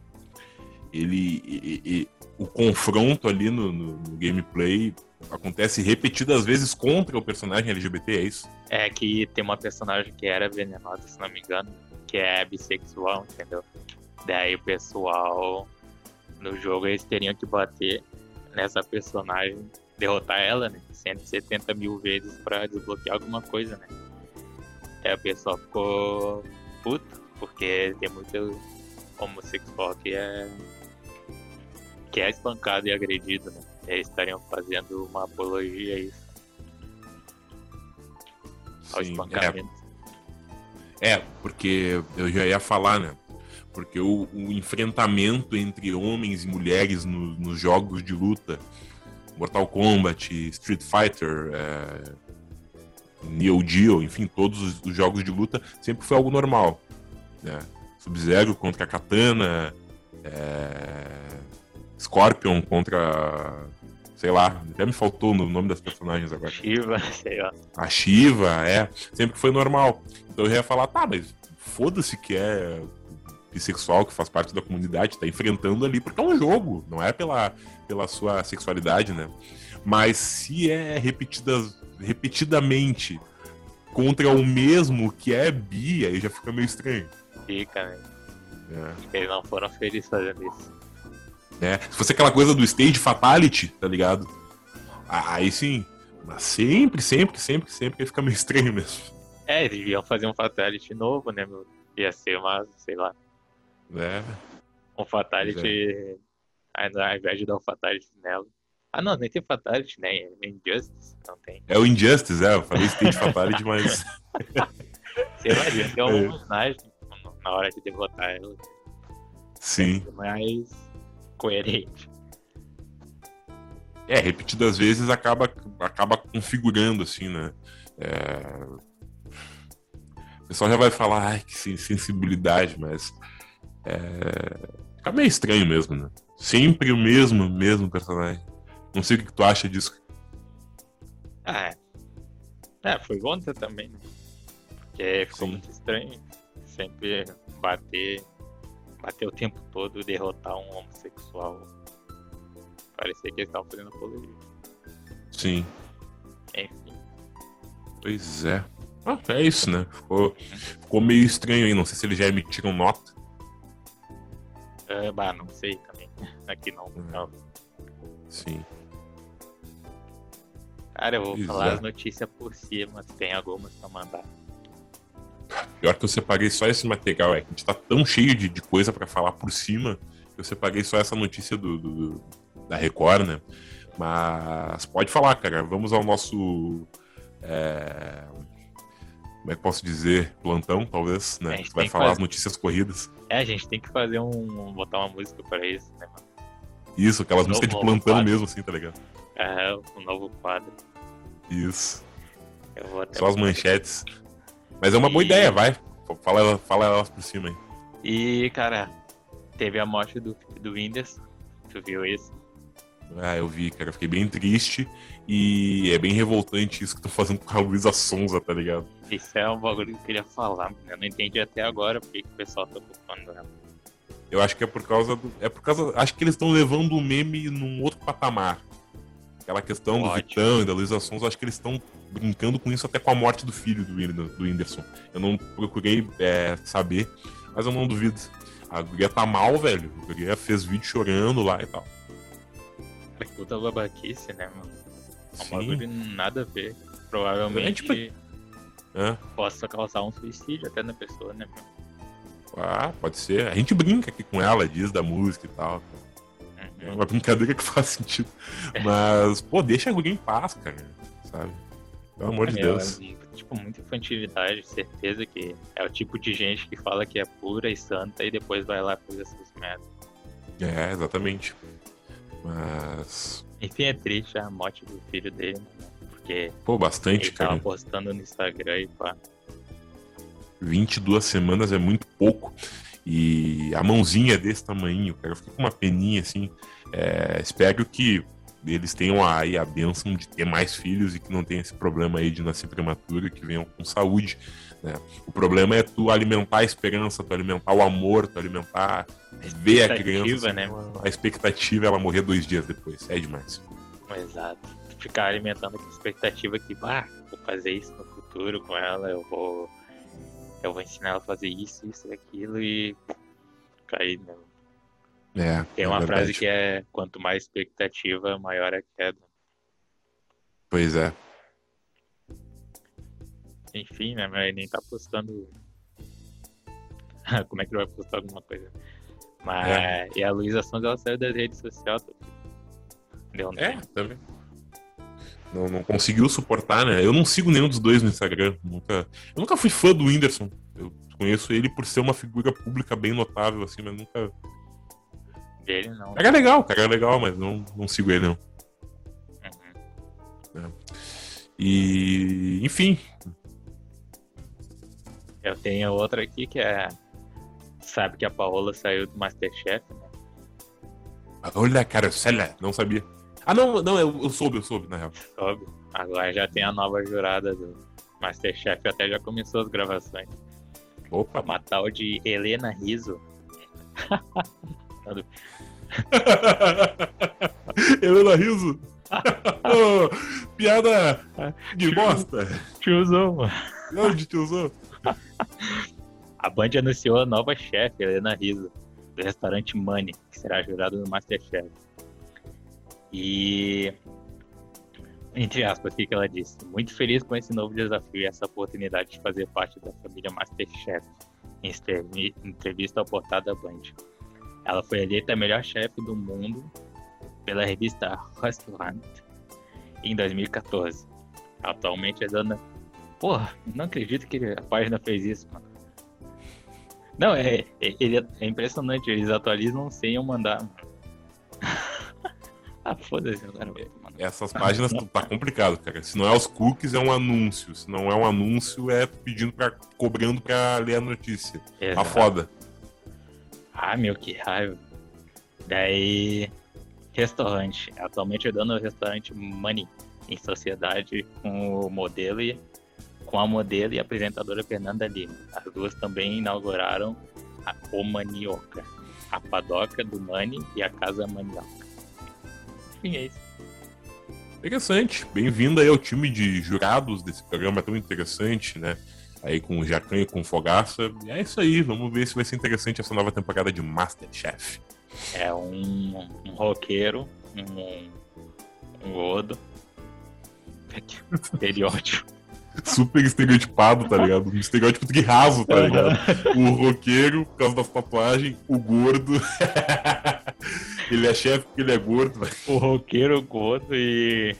ele, o confronto ali no, no- no gameplay acontece repetidas vezes contra o personagem LGBT, é isso? É que tem uma personagem que era venenosa, se não me engano, que é bissexual, entendeu? Daí o pessoal no jogo eles teriam que bater nessa personagem, derrotar ela, né? 170 mil vezes pra desbloquear alguma coisa, né? Aí o pessoal ficou puto, porque tem muito homossexual que é que é espancado e agredido, né? Eles estariam fazendo uma apologia a isso, ao Sim, é, espancamento. É, porque eu já ia falar, né? Porque o, o enfrentamento entre homens e mulheres no- nos jogos de luta, Mortal Kombat, Street Fighter, é, Neo Geo, enfim, todos os, os jogos de luta sempre foi algo normal. Né? Sub-Zero contra Katana, é, Scorpion contra. sei lá, até me faltou o nome das personagens agora. Shiva, sei lá. A Shiva, é, sempre foi normal. Então eu ia falar, tá, mas foda-se que é bissexual, que faz parte da comunidade, tá enfrentando ali, porque é um jogo, não é pela, pela sua sexualidade, né? Mas se é repetidas, repetidamente contra o mesmo que é bi, aí já fica meio estranho. Fica, né? É. Eles não foram felizes fazendo isso. né? Se fosse aquela coisa do stage fatality, tá ligado? Aí sim. Mas sempre, sempre, sempre, sempre fica meio estranho mesmo. É, eles deviam fazer um Fatality novo, né, meu? Ia ser uma, sei lá, Né? um Fatality. Ao ao invés de dar um Fatality nela. Ah, não, nem tem Fatality, né? É Injustice, não tem. É o Injustice, é. Eu falei stage fatality, mas. Sei lá, ter É. um personagem na hora de derrotar ela. Sim. Mais coerente. É, repetidas vezes acaba, acaba configurando, assim, né? É... O pessoal já vai falar, ai, que sen- sensibilidade, mas. É... Fica meio estranho mesmo, né? Sempre o mesmo, mesmo personagem. Não sei o que tu acha disso. Ah, é. É, foi ontem também, né? Porque ficou Sim. muito estranho. Sempre bater, bater o tempo todo, derrotar um homossexual. Parecia que eles estavam fazendo apologia. Sim. Enfim. Pois é. Ah, é isso, né? Ficou, ficou meio estranho aí. Não sei se eles já emitiram nota. Ah, bah, não sei também. Aqui não. Hum. não. Sim. Cara, eu vou Pois falar as notícias por cima, se tem algumas pra mandar. Pior que eu separei só esse material, é que a gente tá tão cheio de, de coisa pra falar por cima, que eu separei só essa notícia do, do- da Record, né? Mas pode falar, cara. Vamos ao nosso. é, Como é que posso dizer? Plantão, talvez, A né? gente Tu vai falar fazer. as notícias corridas. É, a gente tem que fazer um. botar uma música pra isso, né, mano? Isso, aquelas músicas de plantão quadro. mesmo, assim, tá ligado? É, um novo quadro. Isso. Eu vou até Só as manchetes. Mas é uma boa E- ideia, vai. Fala, fala elas por cima aí. E, cara, teve a morte do, do Whindersson. Tu viu isso? Ah, eu vi, cara. eu Fiquei bem triste. E é bem revoltante isso que tô fazendo com a Luísa Sonza, tá ligado? Isso é um bagulho que eu queria falar. Eu não entendi até agora porque que o pessoal tá culpando ela. Eu acho que é por causa do. É por causa. Acho que eles estão levando o meme num outro patamar. Aquela questão do Ótimo. Vitão e da Luísa Sonza, acho que eles estão brincando com isso até com a morte do filho do, Whindersson- do Whindersson. Eu não procurei é, saber, mas eu não duvido. A guria tá mal, velho. A guria fez vídeo chorando lá e tal. Cara, que puta babaquice, né, mano? É um bagulho nada a ver. Provavelmente É, tipo- É, possa causar um suicídio até na pessoa, né, meu? Ah, pode ser. A gente brinca aqui com ela, diz da música e tal. É uma brincadeira que faz sentido. Mas, pô, deixa alguém em paz, cara. Sabe? Pelo amor de É, Deus. é, Tipo, muita infantilidade, certeza que é o tipo de gente que fala que é pura e santa e depois vai lá fazer essas merdas. É, exatamente. Mas. Enfim, é triste a morte do filho dele, né? Porque Pô, bastante, ele tava cara. postando no Instagram e pá. 22 semanas é muito pouco. E a mãozinha é desse tamanho, cara. Eu fiquei com uma peninha assim. É, espero que eles tenham aí a benção de ter mais filhos e que não tenha esse problema aí de nascer prematuro, que venham com saúde. né? O problema é tu alimentar a esperança, tu alimentar o amor, tu alimentar, ver a criança. Expectativa, assim, né? A expectativa é ela morrer dois dias depois. É demais. Exato. Ficar alimentando aquela expectativa que, ah, vou fazer isso no futuro com ela, eu vou. Eu vou ensinar ela a fazer isso, isso e aquilo e cair, né? É, Tem é uma frase verdade. que é quanto mais expectativa, maior a queda. Pois é. Enfim, né? Mas ele nem tá postando. Como é que ele vai postar alguma coisa? Mas. É. E a Luísa Sons ela saiu das redes sociais. tá? Deu um É, também. Não, não conseguiu suportar, né? Eu não sigo nenhum dos dois no Instagram. Nunca, eu nunca fui fã do Whindersson. Eu conheço ele por ser uma figura pública bem notável, assim, mas nunca. dele, não. O cara é legal, o cara é legal, mas não, não sigo ele, não. Uhum. E, enfim, Eu tenho outra aqui que é. Sabe que a Paola saiu do Masterchef, né? olha a carocela, não sabia. Ah, não, não, eu, eu soube, eu soube, na real. Soube. Agora já tem a nova jurada do Masterchef, até já começou as gravações. Opa, Uma tal de Helena Riso. Helena Riso. Piada de bosta. Tiozão, mano. Onde usou? A Band anunciou a nova chefe, Helena Riso, do restaurante Money, que será jurada no Masterchef. E. Entre aspas, o que ela disse? Muito feliz com esse novo desafio e essa oportunidade de fazer parte da família Masterchef. Em entrevista ao portal da Band. Ela foi eleita a melhor chefe do mundo pela revista Restaurant em 2014. Atualmente é dona Porra, não acredito que a página fez isso, mano. Não, é, é, é impressionante, eles atualizam sem eu mandar. Ah, foda-se agora, mano. Essas páginas tá complicado, cara. Se não é os cookies, é um anúncio. Se não é um anúncio, é pedindo pra. cobrando pra ler a notícia. Tá Exato. foda. Ah, meu, que raiva. Daí, restaurante. Atualmente eu dando o restaurante Money em sociedade com o modelo e com a modelo e apresentadora Fernanda Lima. As duas também inauguraram a O Manioca, a padoca do Money e a casa Manioca. Enfim, é isso. Interessante. Bem-vindo aí ao time de jurados desse programa tão interessante, né? Aí com o Jacan e com o Fogaça. E é isso aí. Vamos ver se vai ser interessante essa nova temporada de Masterchef. É um, um roqueiro, um, um gordo. Estereótipo. Super estereotipado, tá ligado? Um estereótipo de raso, tá ligado? O roqueiro, por causa das tatuagens, o gordo. ele é chefe porque ele é gordo. o roqueiro gordo e.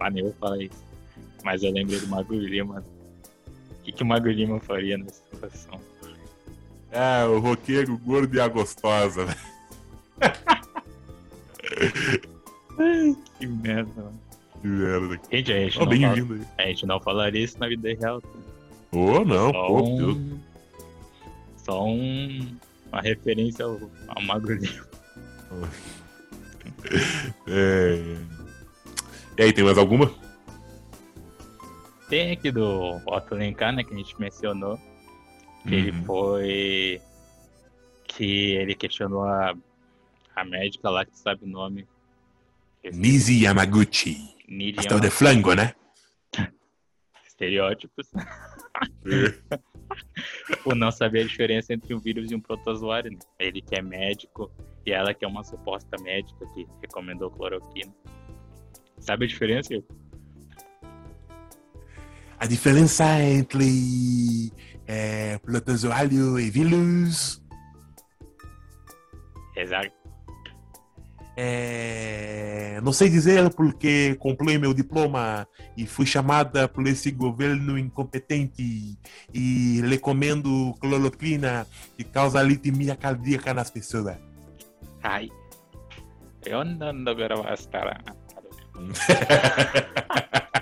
Ah, nem vou falar isso. Mas eu lembrei do Magro Lima. O que, que o Magro Lima faria nessa situação? É, o roqueiro, o gordo e a gostosa. Que merda, mano. Gente, a gente, Ó, não fala- aí. a gente não falaria isso na vida real. Ô, não, Só pô, Deus. um. Só um. Uma referência ao, ao. É... E aí, tem mais alguma? Tem aqui do Otto Lencar, né, que a gente mencionou. Que ele Uhum. foi. Que ele questionou a, a médica lá que sabe o nome. Nizi Yamaguchi. Pastel de flango, né? estereótipos, por não saber a diferença entre um vírus e um protozoário. Né? Ele que é médico e ela que é uma suposta médica que recomendou cloroquina. Sabe a diferença? Igor? A diferença entre é, protozoário e vírus. Exato. É, não sei dizer porque concluí meu diploma e fui chamada por esse governo incompetente e recomendo cloroquina que causa arritmia cardíaca nas pessoas. Ai. Eu não doveva estar.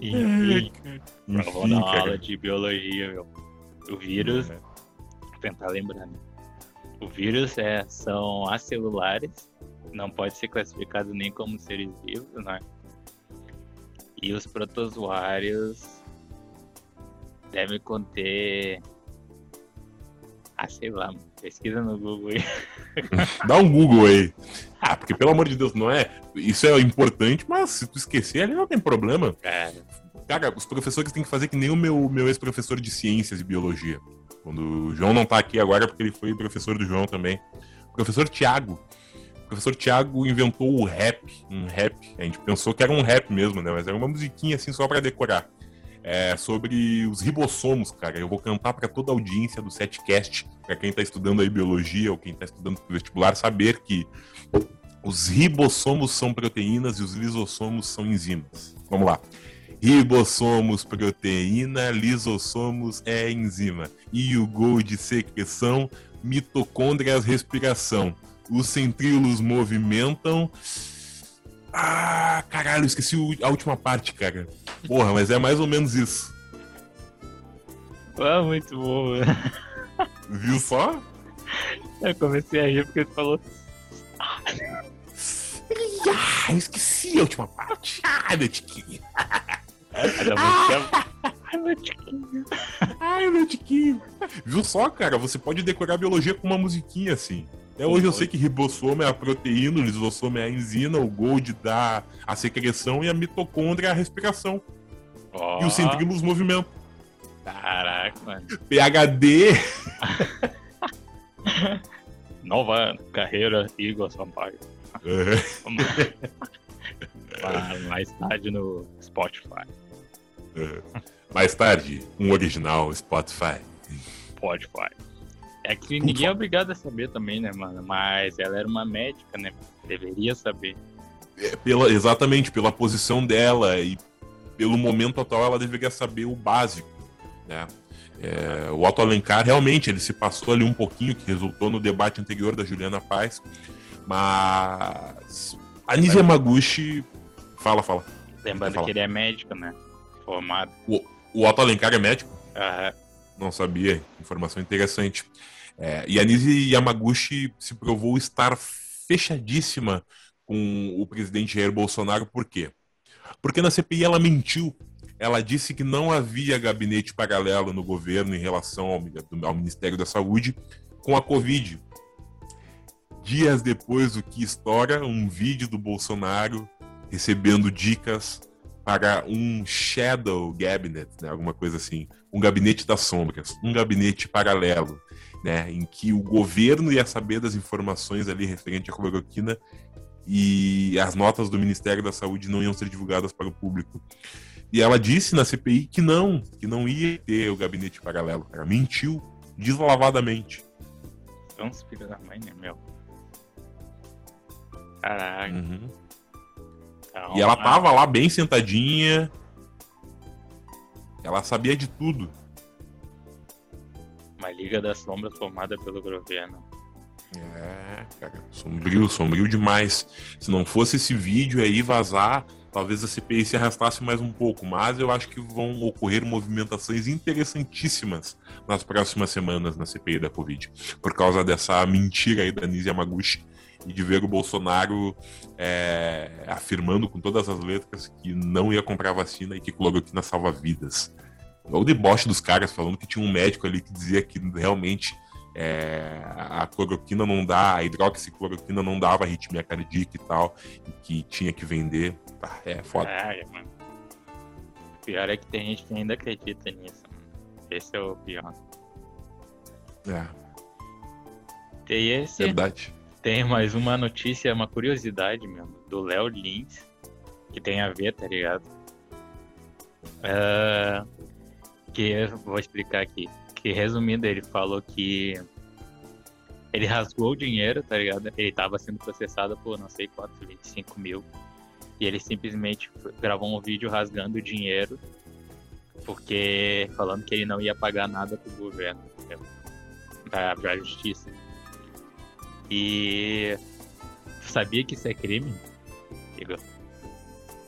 Enfim, eu vou dar aula de biologia, meu. O vírus, É. tentar lembrar, né? O vírus é, são acelulares, não pode ser classificado nem como seres vivos, né? E os protozoários devem conter. Ah, sei lá, pesquisa no Google aí. Dá um Google aí. Ah, porque pelo amor de Deus, não é. Isso é importante, mas se tu esquecer ali não tem problema. Cara, Cara, os professores têm que fazer que nem o meu, meu ex-professor de ciências e biologia. Quando o João não tá aqui agora, é porque ele foi professor do João também. O professor Tiago. O professor Tiago inventou o rap, um rap. A gente pensou que era um rap mesmo, né? Mas era uma musiquinha assim só pra decorar. É sobre os ribossomos, cara. Eu vou cantar pra toda a audiência do Setcast, pra quem tá estudando aí biologia ou quem tá estudando vestibular, saber que os ribossomos são proteínas e os lisossomos são enzimas. Vamos lá. Ribossomos, proteína, lisossomos é enzima. E o gol de secreção, mitocôndrias, respiração. Os centríolos movimentam. Ah, caralho, esqueci a última parte, cara. Porra, mas é mais ou menos isso. ah, muito bom, velho. Viu só? Eu comecei a rir porque tu falou. Ah, eu esqueci a última parte. Ah, meu tiquinho. Era muito Ai, meu tiquinho. Ai, meu tiquinho. Viu só, cara? Você pode decorar a biologia com uma musiquinha assim. Até hoje eu sei que ribossomo é a proteína, o lisossomo é a enzima, o gold dá a secreção e a mitocôndria é a respiração. Ó, E o centríolo movimento. Caraca, mano. PHD. Nova carreira Igor Sampaio. É. Mais tarde no Spotify. É. Mais tarde, um original Spotify. Spotify. É que ninguém é obrigado a saber também, né, mano? Mas ela era uma médica, né? Deveria saber. É, pela, exatamente, pela posição dela e pelo momento atual, ela deveria saber o básico, né? É, o Otto Alencar, realmente, ele se passou ali um pouquinho, que resultou no debate anterior da Juliana Paz, mas a Nise Yamaguchi... Fala, fala. Lembrando que ele é médico, né? Formado. O Otto Alencar é médico? Não sabia, informação interessante. É, e a Nise Yamaguchi se provou estar fechadíssima com o presidente Jair Bolsonaro, por quê? Porque na CPI ela mentiu. Ela disse que não havia gabinete paralelo no governo em relação ao, ao Ministério da Saúde com a Covid. Dias depois, o que estoura, um vídeo do Bolsonaro recebendo dicas para um shadow cabinet, né, alguma coisa assim, um gabinete das sombras, um gabinete paralelo, né, em que o governo ia saber das informações ali referente à cloroquina e as notas do Ministério da Saúde não iam ser divulgadas para o público. E ela disse na CPI que não, que não ia ter o gabinete paralelo, cara. Mentiu deslavadamente. Vamos filho da mãe, né, meu? Caraca. Uhum. Então, E ela ah, tava lá bem sentadinha. Ela sabia de tudo. Uma Liga das Sombras formada pelo governo. É, cara, sombrio, sombrio demais. Se não fosse esse vídeo aí vazar, talvez a CPI se arrastasse mais um pouco. Mas eu acho que vão ocorrer movimentações interessantíssimas nas próximas semanas na CPI da Covid. Por causa dessa mentira aí da Nise Yamaguchi e de ver o Bolsonaro é, afirmando com todas as letras que não ia comprar vacina e que cloroquina salva vidas. O deboche dos caras falando que tinha um médico ali que dizia que realmente é, a cloroquina não dá, a hidroxicloroquina não dava arritmia cardíaca e tal, e que tinha que vender. Ah, é foda. Caraca, mano. O pior é que tem gente que ainda acredita nisso. Mano. Esse é o pior. É, Tem esse. verdade. Tem mais uma notícia, uma curiosidade mesmo, do Léo Lins, que tem a ver, tá ligado? Ah, que eu vou explicar aqui. Que resumindo, ele falou que ele rasgou o dinheiro, tá ligado? Ele tava sendo processado por não sei quanto, 25 mil. E ele simplesmente gravou um vídeo rasgando o dinheiro, porque falando que ele não ia pagar nada pro governo, pra, pra justiça. E tu sabia que isso é crime? Igor?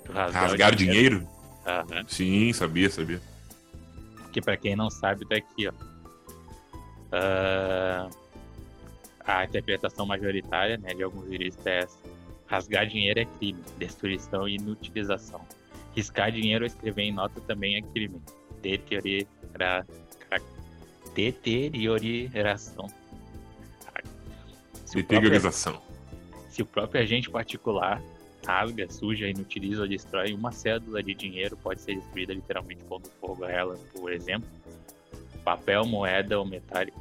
Tu rasgar, Rasgar dinheiro? Aham. Sim, sabia, sabia. que pra quem não sabe, tá aqui, ó. Ah, a interpretação majoritária né, de alguns juristas é essa. Rasgar dinheiro é crime, destruição e inutilização. Riscar dinheiro ou escrever em nota também é crime. Deteriora... Deterioração. Se o, próprio, Deteriorização. se o próprio agente particular rasga, suja, inutiliza ou destrói uma cédula de dinheiro, pode ser destruída literalmente pondo fogo a ela, por exemplo. Papel, moeda ou metálico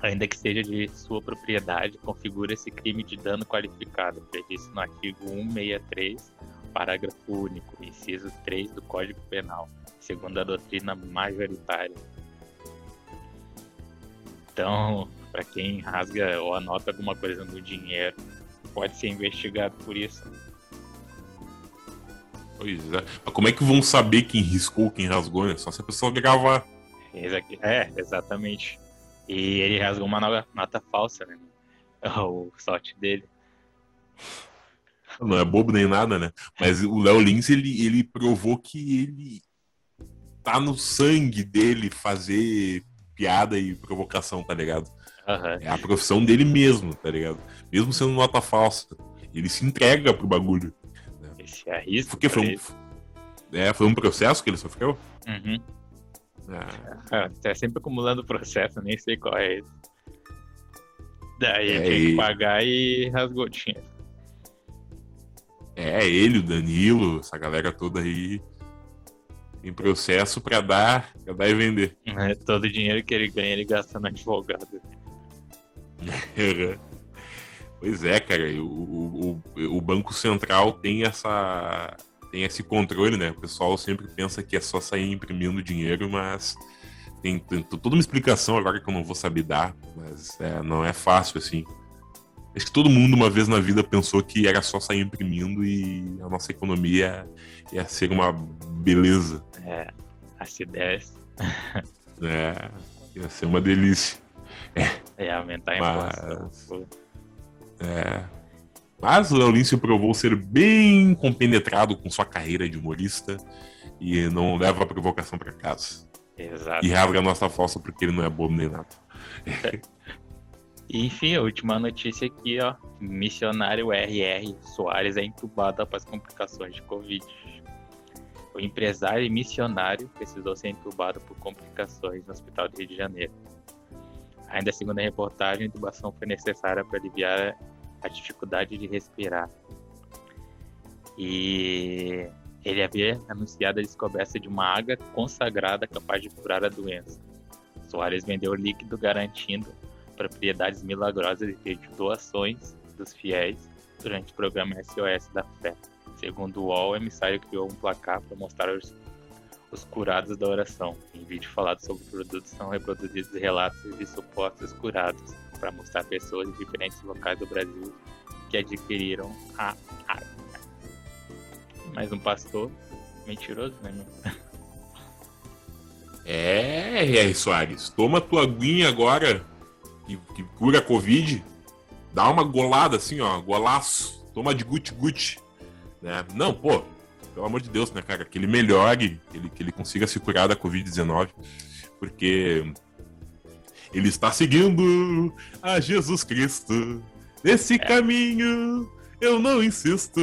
ainda que seja de sua propriedade, configura esse crime de dano qualificado, previsto no artigo 163, parágrafo único, inciso 3 do Código Penal, segundo a doutrina majoritária. Então, para quem rasga ou anota alguma coisa no dinheiro, pode ser investigado por isso. Pois é. Mas como é que vão saber quem riscou, quem rasgou, né? Só se a pessoa gravar. É, exatamente. E ele rasgou uma nota falsa, né? O sorte dele. Não é bobo nem nada, né? Mas o Léo Lins, ele, ele provou que ele tá no sangue dele fazer piada e provocação, tá ligado? Aham. É a profissão dele mesmo, tá ligado? Mesmo sendo nota falsa. Ele se entrega pro bagulho. Esse arrisca. Porque foi pra um, ele. é, foi um processo que ele sofreu? Uhum. Ah, Ah, Tá sempre acumulando processo, nem sei qual é esse. Daí É, ele tem que pagar e rasgou o dinheiro. É, ele, o Danilo, essa galera toda aí em processo pra dar, pra dar e vender. É, Todo o dinheiro que ele ganha, ele gasta no advogado. Pois é, cara, o, o, o- Banco Central tem essa tem esse controle, né? O pessoal sempre pensa que é só sair imprimindo dinheiro, mas tem, tem toda uma explicação agora que eu não vou saber dar, mas é, não é fácil assim. Acho que todo mundo uma vez na vida pensou que era só sair imprimindo e a nossa economia ia ser uma beleza, É, acidez, né? Ia ser uma delícia. É aumentar a Mas- inflação. É. Mas o se provou ser bem compenetrado com sua carreira de humorista e não leva a provocação pra casa. Exato. E rasga a nossa falsa porque ele não é bobo nem nada. E, enfim, a última notícia aqui, ó. Missionário RR Soares é entubado após complicações de Covid. O empresário e missionário precisou ser entubado por complicações no Hospital do Rio de Janeiro. Ainda segundo a reportagem, a intubação foi necessária para aliviar a dificuldade de respirar. E ele havia anunciado a descoberta de uma água consagrada capaz de curar a doença. Soares vendeu o líquido garantindo propriedades milagrosas e de doações dos fiéis durante o programa SOS da Fé. Segundo o UOL, o emissário criou um placar para mostrar os, os curados da oração. Em vídeo falado sobre produtos são reproduzidos relatos de supostos curados para mostrar pessoas de diferentes locais do Brasil que adquiriram a água. Mais um pastor mentiroso, né? É, R.R. Soares, toma tua aguinha agora que, que cura a Covid. Dá uma golada assim, ó, golaço. Toma de guti-guti. Né? Não, pô, pelo amor de Deus, né, cara? Que ele melhore, que ele, que ele consiga se curar da Covid-19. Porque ele está seguindo a Jesus Cristo. Nesse caminho eu não insisto.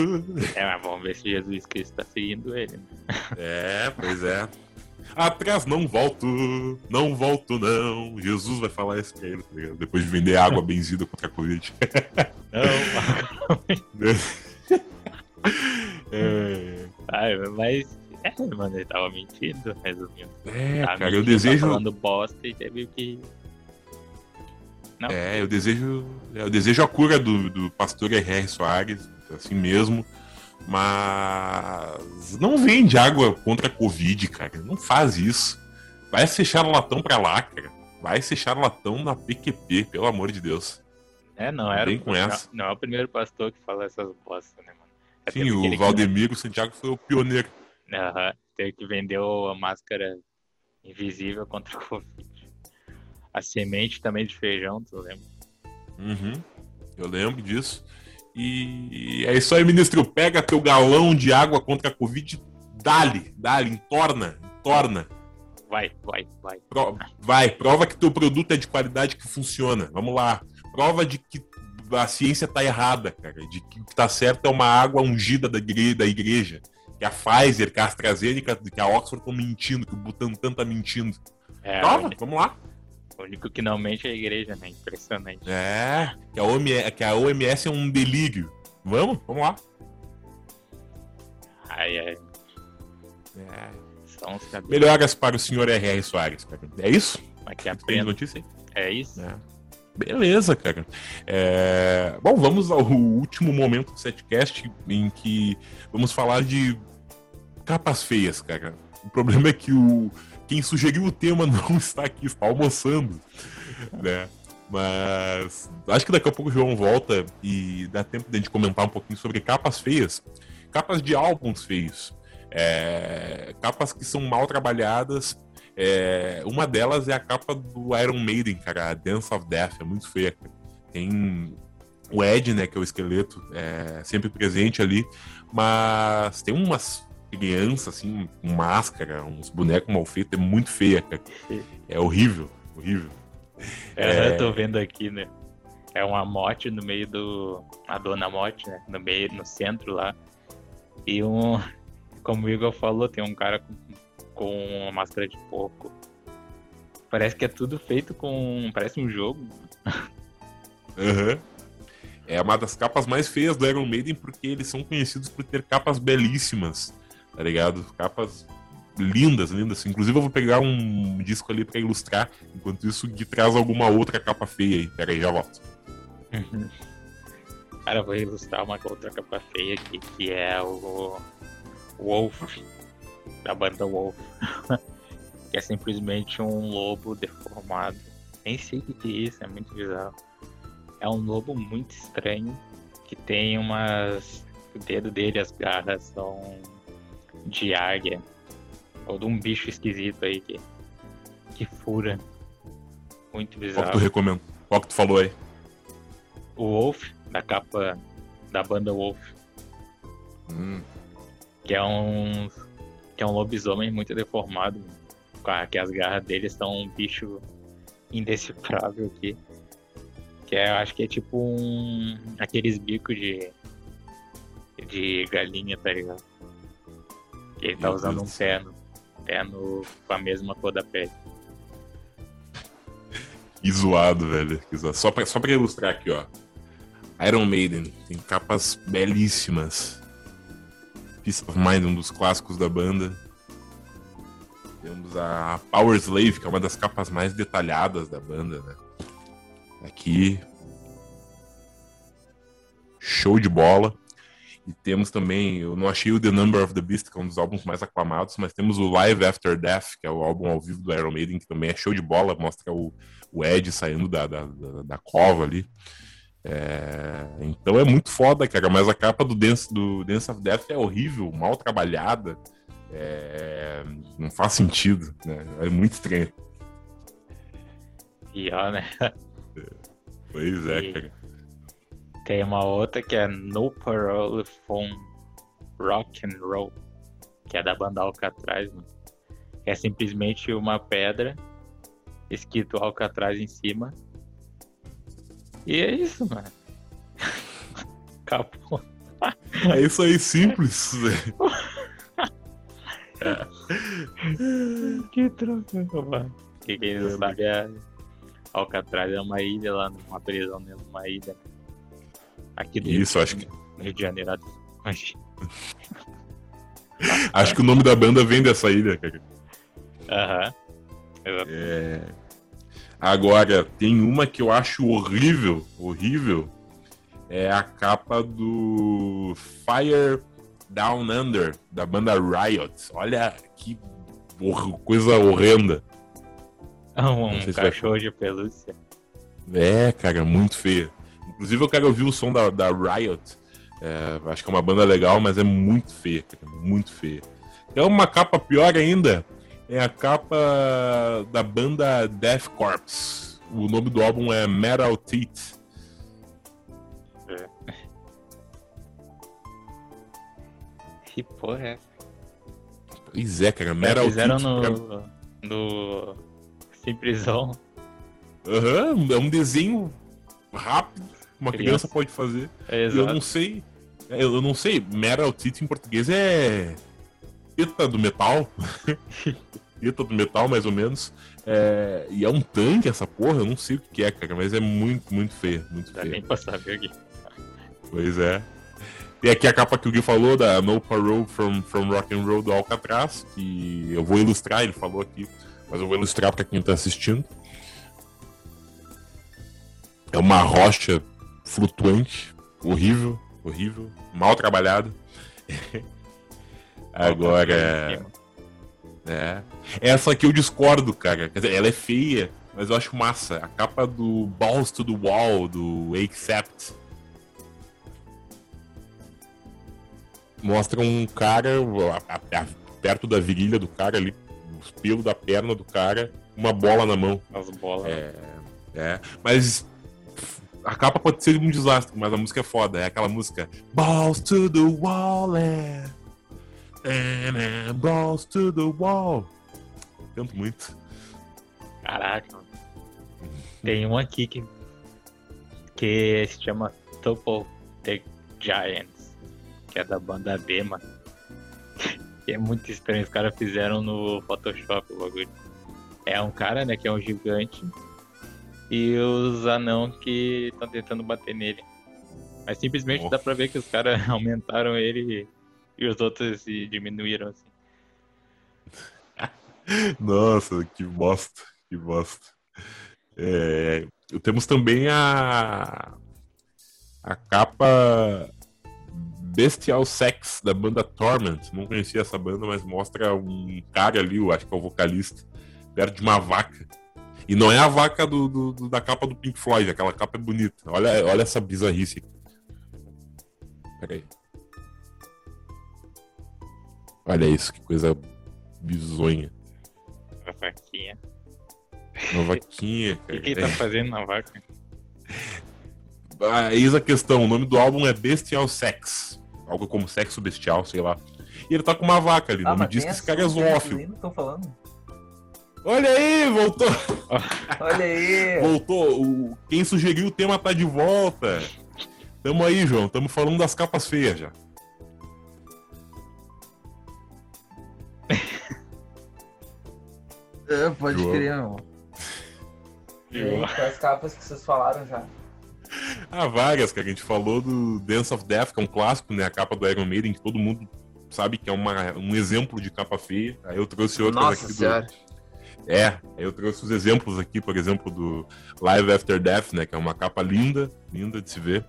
É, mas vamos ver se Jesus Cristo está seguindo ele. Né? É, pois é. Atrás não volto, não volto não. Jesus vai falar isso pra ele, tá ligado? Depois de vender água benzida contra a Covid. Não, É, Ai, mas. É, mano, ele tava mentindo, resumindo. é Tava cara, eu mentindo, desejo. Tava falando bosta e teve que. Não. É, eu desejo. Eu desejo a cura do, do pastor R.R. Soares, assim mesmo. Mas não vende água contra a Covid, cara. Não faz isso. Vai ser charlatão pra lá, cara. Vai ser charlatão na PQP, pelo amor de Deus. É, não era. Vem com essa. não é o primeiro pastor que fala essas bostas, né? Até Sim, o Valdemiro Santiago foi o pioneiro. que- Aham, teve que vendeu a máscara invisível contra o Covid. A semente também de feijão, tu lembra? Uhum, eu lembro disso. E é isso aí, ministro. Pega teu galão de água contra a Covid, dá-lhe, dá-lhe, entorna, entorna. Vai, vai, vai. Pro- vai, prova que teu produto é de qualidade que funciona. Vamos lá. Prova de que a ciência tá errada, cara. De que o que tá certo é uma água ungida da igreja, da igreja. Que a Pfizer, que a AstraZeneca, que a Oxford estão mentindo, que o Butantan tá mentindo. É, o vamos lá. único que não mente é a igreja, né? Impressionante. É, que a, OMS, que a OMS é um delírio. Vamos? Vamos lá. Ai, ai, É. são. Melhoras para o senhor R.R. Soares, cara. É isso? Aqui Tem aprendo. notícia aí? É isso? É. Beleza, cara. É, Bom, vamos ao último momento do setcast em que vamos falar de capas feias, cara. O problema é que o quem sugeriu o tema não está aqui, está almoçando, né? Mas acho que daqui a pouco o João volta e dá tempo de a gente comentar um pouquinho sobre capas feias, capas de álbuns feios, é, capas que são mal trabalhadas é, uma delas é a capa do Iron Maiden, cara, a Dance of Death, é muito feia. cara. Tem o Ed, né, que é o esqueleto, é, sempre presente ali, mas tem umas crianças, assim, com máscara, uns bonecos mal feitos, é muito feia, cara. É horrível, horrível. É, Eu tô vendo aqui, né? É uma mote no meio do. A dona mote, né? No meio, no centro lá. E um. Como o Igor falou, tem um cara com, com uma máscara de porco. Parece que é tudo feito com. Parece um jogo. Aham. É uma das capas mais feias do Iron Maiden porque eles são conhecidos por ter capas belíssimas, tá ligado? Capas lindas, lindas. Inclusive eu vou pegar um disco ali pra ilustrar. Enquanto isso, o Gui traz alguma outra capa feia aí. Pera aí, já volto. Cara, eu vou ilustrar uma outra capa feia aqui, que é o Wolf, da banda Wolf. que é simplesmente um lobo deformado. Nem sei o que é isso, é muito bizarro. É um lobo muito estranho, que tem umas. O dedo dele, as garras são de águia. Ou de um bicho esquisito aí que, que fura. Muito Qual que tu bizarro. recomenda? Qual que tu falou aí? O Wolf, da capa da banda Wolf. Hum, que é um que é um lobisomem muito deformado, que as garras dele são um bicho indecifrável aqui. Que é, acho que é tipo um aqueles bicos de de galinha, tá ligado? Que ele tá Meu usando Deus um do céu. pé no, pé no, com a mesma cor da pele. que zoado, velho. Só, pra, só pra ilustrar aqui, ó. Iron Maiden tem capas belíssimas. Peace of Mind, um dos clássicos da banda. Temos a Power Slave, que é uma das capas mais detalhadas da banda, né? Aqui. Show de bola. E temos também, eu não achei o The Number of the Beast, que é um dos álbuns mais aclamados, mas temos o Live After Death, que é o álbum ao vivo do Iron Maiden, que também é show de bola, mostra o, o Ed saindo da, da, da, da cova ali. É, então é muito foda, cara, mas a capa do Dance, do Dance of Death é horrível, mal trabalhada, é, não faz sentido, né? É muito estranho. E ó, né? Pois é, E- cara. Tem uma outra que é No Parole from Rock and Roll, que é da banda Alcatraz, mano. É simplesmente uma pedra escrito Alcatraz em cima. E é isso, mano. Acabou. É isso aí, simples. Que troca, mano. Que quem não sabe é Alcatraz é uma ilha lá, uma prisão dentro de uma ilha. Aqui do Isso, acho que, Rio de Janeiro. Acho que o nome da banda vem dessa ilha, cara. Aham. É. Agora, tem uma que eu acho horrível, horrível. É a capa do Fire Down Under, da banda Riot. Olha que coisa horrenda. Um, sei se vai- cachorro de pelúcia. É, cara, muito feia. Inclusive eu quero ouvir o som da, da Riot. É, acho que é uma banda legal, mas é muito feia, cara, muito feia. É uma capa pior ainda. É a capa da banda Death Corps. O nome do álbum é Metal Teeth. Que porra é essa? Pois é, cara, Metal fizeram Teeth. no, cara. no Simplesão. Aham, é um desenho rápido. Uma criança Criança. pode fazer. É, Eu não sei. é, Eu não sei. Metal Teeth em português é. Teta do metal. Teta do metal, mais ou menos. É, E é um tanque essa porra. Eu não sei o que é, cara. Mas é muito, muito feia. Muito Dá feia. nem pra saber aqui. Pois é. Tem aqui a capa que o Gui falou da No Parole from, from Rock and Roll do Alcatraz. Que eu vou ilustrar, ele falou aqui. Mas eu vou ilustrar pra quem tá assistindo. É uma rocha flutuante, horrível, horrível, mal trabalhada. Agora, é. Essa aqui eu discordo, cara. Quer dizer, ela é feia, mas eu acho massa. A capa do Balls to the Wall, do Accept. Mostra um cara a- a- a- perto da virilha do cara ali, os pelos da perna do cara, uma bola na mão. As bolas. É, é. Mas a capa pode ser um desastre, mas a música é foda. É aquela música Balls to the wall, é. É, Balls to the wall. Canto muito. Caraca. mano. Tem um aqui que, que se chama Topple the Giants, que é da banda B, mano. Que é muito estranho, os caras fizeram no Photoshop o bagulho. É um cara, né, que é um gigante, e os anão que estão tentando bater nele. Mas simplesmente Oh. dá pra ver que os caras aumentaram ele e os outros se diminuíram, assim. Nossa, que bosta, que bosta. É, temos também a a capa Bestial Sex da banda Torment. Não conhecia essa banda, mas mostra um cara ali, eu acho que é o vocalista, perto de uma vaca. E não é a vaca do, do- do- da capa do Pink Floyd, aquela capa é bonita. Olha, olha essa bizarrice. Pera aí. Olha isso, que coisa bizonha. A vaquinha. Uma vaquinha, O que, que ele tá fazendo na vaca? Ah, eis a questão, o nome do álbum é Bestial Sex. Algo como sexo bestial, sei lá. E ele tá com uma vaca ali, não me diz que esse cara é zoófilo. Estão falando. Olha aí, voltou! Olha aí. Voltou! O... Quem sugeriu o tema tá de volta! Tamo aí, João, tamo falando das capas feias já. É, pode João. crer, meu. E aí, quais capas que vocês falaram já? Ah, várias, cara. A gente falou do Dance of Death, que é um clássico, né? A capa do Iron Maiden, que todo mundo sabe que é uma, um exemplo de capa feia. Aí eu trouxe outras Nossa aqui do, senhora. É, aí eu trouxe os exemplos aqui, por exemplo, do Live After Death, né? Que é uma capa linda, linda de se ver.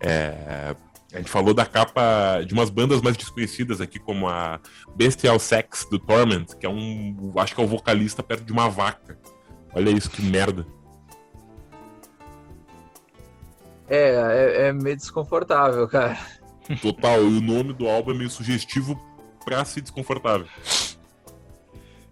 É, a gente falou da capa de umas bandas mais desconhecidas aqui, como a Bestial Sex do Torment, que é um. Acho que é o vocalista perto de uma vaca. Olha isso, que merda. É, é, é meio desconfortável, cara. Total, e o nome do álbum é meio sugestivo pra ser desconfortável.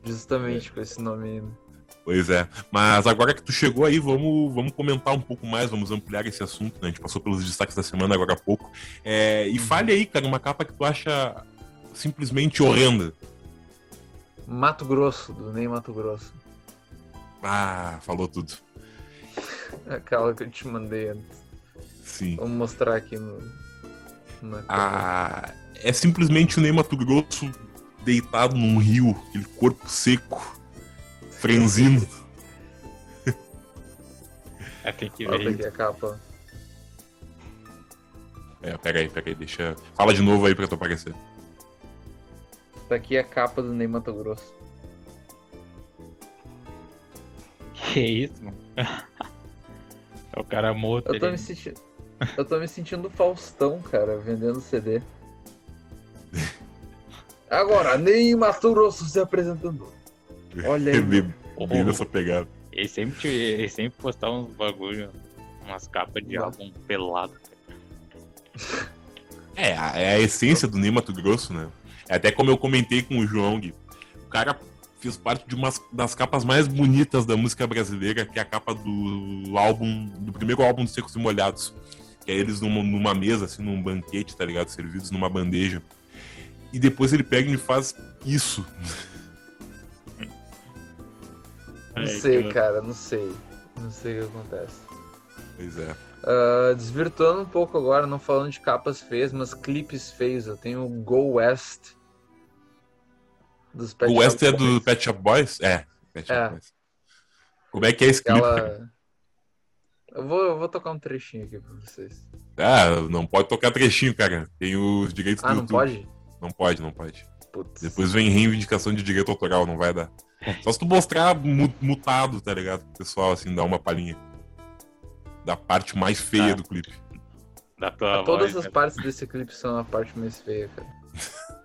Justamente com esse nome ainda. Pois é. Mas agora que tu chegou aí, vamos, vamos comentar um pouco mais, vamos ampliar esse assunto, né? A gente passou pelos destaques da semana agora há pouco. É, e fale aí, cara, uma capa que tu acha simplesmente horrenda. Mato Grosso, do Ney Mato Grosso. Ah, falou tudo. Aquela que eu te mandei antes. Sim. Vamos mostrar aqui no. Ah, é simplesmente o Ney Mato Grosso deitado num rio, aquele corpo seco, franzino. É, tem que ver. a capa. É, pega aí, pega aí, deixa. Fala de novo aí pra tu aparecer. Tá aqui a capa do Ney Mato Grosso. Que isso, mano? É o cara morto Eu tô me sentindo. Eu tô me sentindo Faustão, cara, vendendo CD. Agora, Ney Mato Grosso se apresentando. Olha aí. Bem, bem nessa pegada. Ele sempre, ele sempre postava uns bagulho, umas capas de álbum pelado. É, a- é a essência do Ney Mato Grosso, né? É até como eu comentei com o João, Gui, o cara fez parte de uma das capas mais bonitas da música brasileira, que é a capa do álbum, do primeiro álbum dos Secos e Molhados. Que é eles numa, numa mesa, assim, num banquete, tá ligado? Servidos numa bandeja. E depois ele pega e faz isso. Não Aí, sei, cara, não sei. Não sei o que acontece. Pois é. Ah, desvirtuando um pouco agora, não falando de capas feias, mas clipes feios. Eu tenho o Go West. Dos Pet o West é do. Pet Shop Boys? É, Pet É. Boys. Como é que é esse clipe? Aquela... Eu vou, eu vou tocar um trechinho aqui pra vocês. Ah, não pode tocar trechinho, cara. Tem os direitos Ah, do não YouTube. pode? Não pode, não pode. Putz. Depois vem reivindicação de direito autoral, não vai dar. Só se tu mostrar mu- mutado, tá ligado? Pro pessoal, assim, dar uma palhinha. Da parte mais feia Tá. do clipe. Da tua Todas voz, as né? partes desse clipe são a parte mais feia, cara.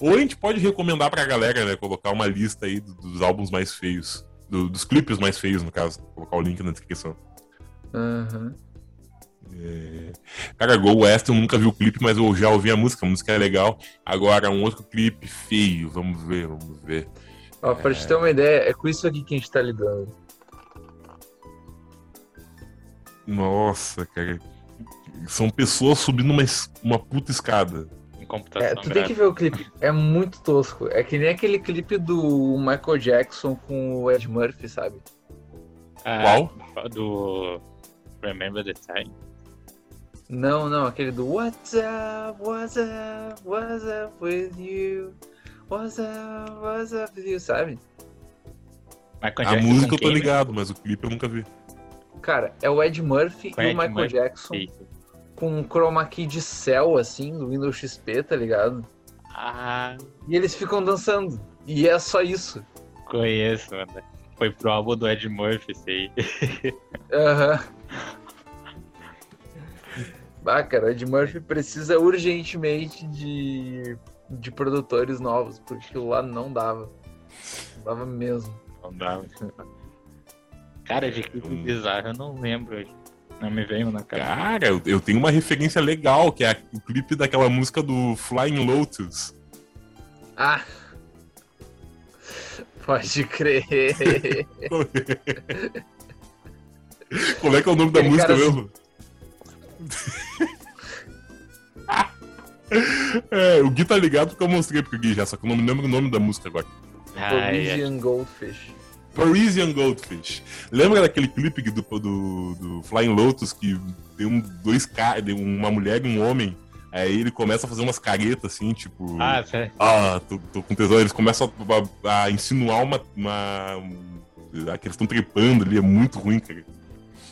Ou a gente pode recomendar pra galera, né? Colocar uma lista aí do- dos álbuns mais feios. do- dos clipes mais feios, no caso. Colocar o link na descrição. Aham. É... Cara, Go West eu nunca vi o clipe, mas eu já ouvi a música. A música é legal. Agora, um outro clipe feio. Vamos ver, vamos ver. Ó, pra te ter uma ideia, é com isso aqui que a gente tá lidando. Nossa, cara. São pessoas subindo uma, uma puta escada. É, tu tem que ver o clipe. É muito tosco. É que nem aquele clipe do Michael Jackson com o Ed Murphy, sabe? Ah, Do Remember the Time. Não, não, aquele do What's up, what's up, what's up with you? What's up, what's up with you, sabe? Michael A Jackson música eu tô ligado, mas o clipe eu nunca vi. Cara, é o Ed Murphy Com e o Ed Michael Murphy. Jackson com um chroma key de céu, assim, do Windows XP, tá ligado? Ah, E eles ficam dançando. E é só isso. conheço, mano. Foi pro álbum do Ed Murphy, aí. Aham. Bah, cara, o Ed Murphy precisa urgentemente de, de produtores novos, porque aquilo lá não dava. Não dava mesmo. Não dá. Cara, de clipe Hum. bizarro, eu não lembro. Não me veio na cabeça. Cara, eu, eu tenho uma referência legal, que é o clipe daquela música do Flying Lotus. Ah! Pode crer. Como é que é o nome da Aquele música cara- mesmo? É, o Gui tá ligado porque eu mostrei pro Gui já, só que eu não me lembro o nome da música agora. Ai. Parisian Goldfish. Parisian Goldfish. Lembra daquele clipe do, do, do Flying Lotus que tem um, dois caras, uma mulher e um homem? Aí ele começa a fazer umas caretas assim, tipo. Ah, sério. Ah, tô, tô com tesão. Eles começam a, a insinuar uma. uma a que eles estão trepando ali, é muito ruim, cara.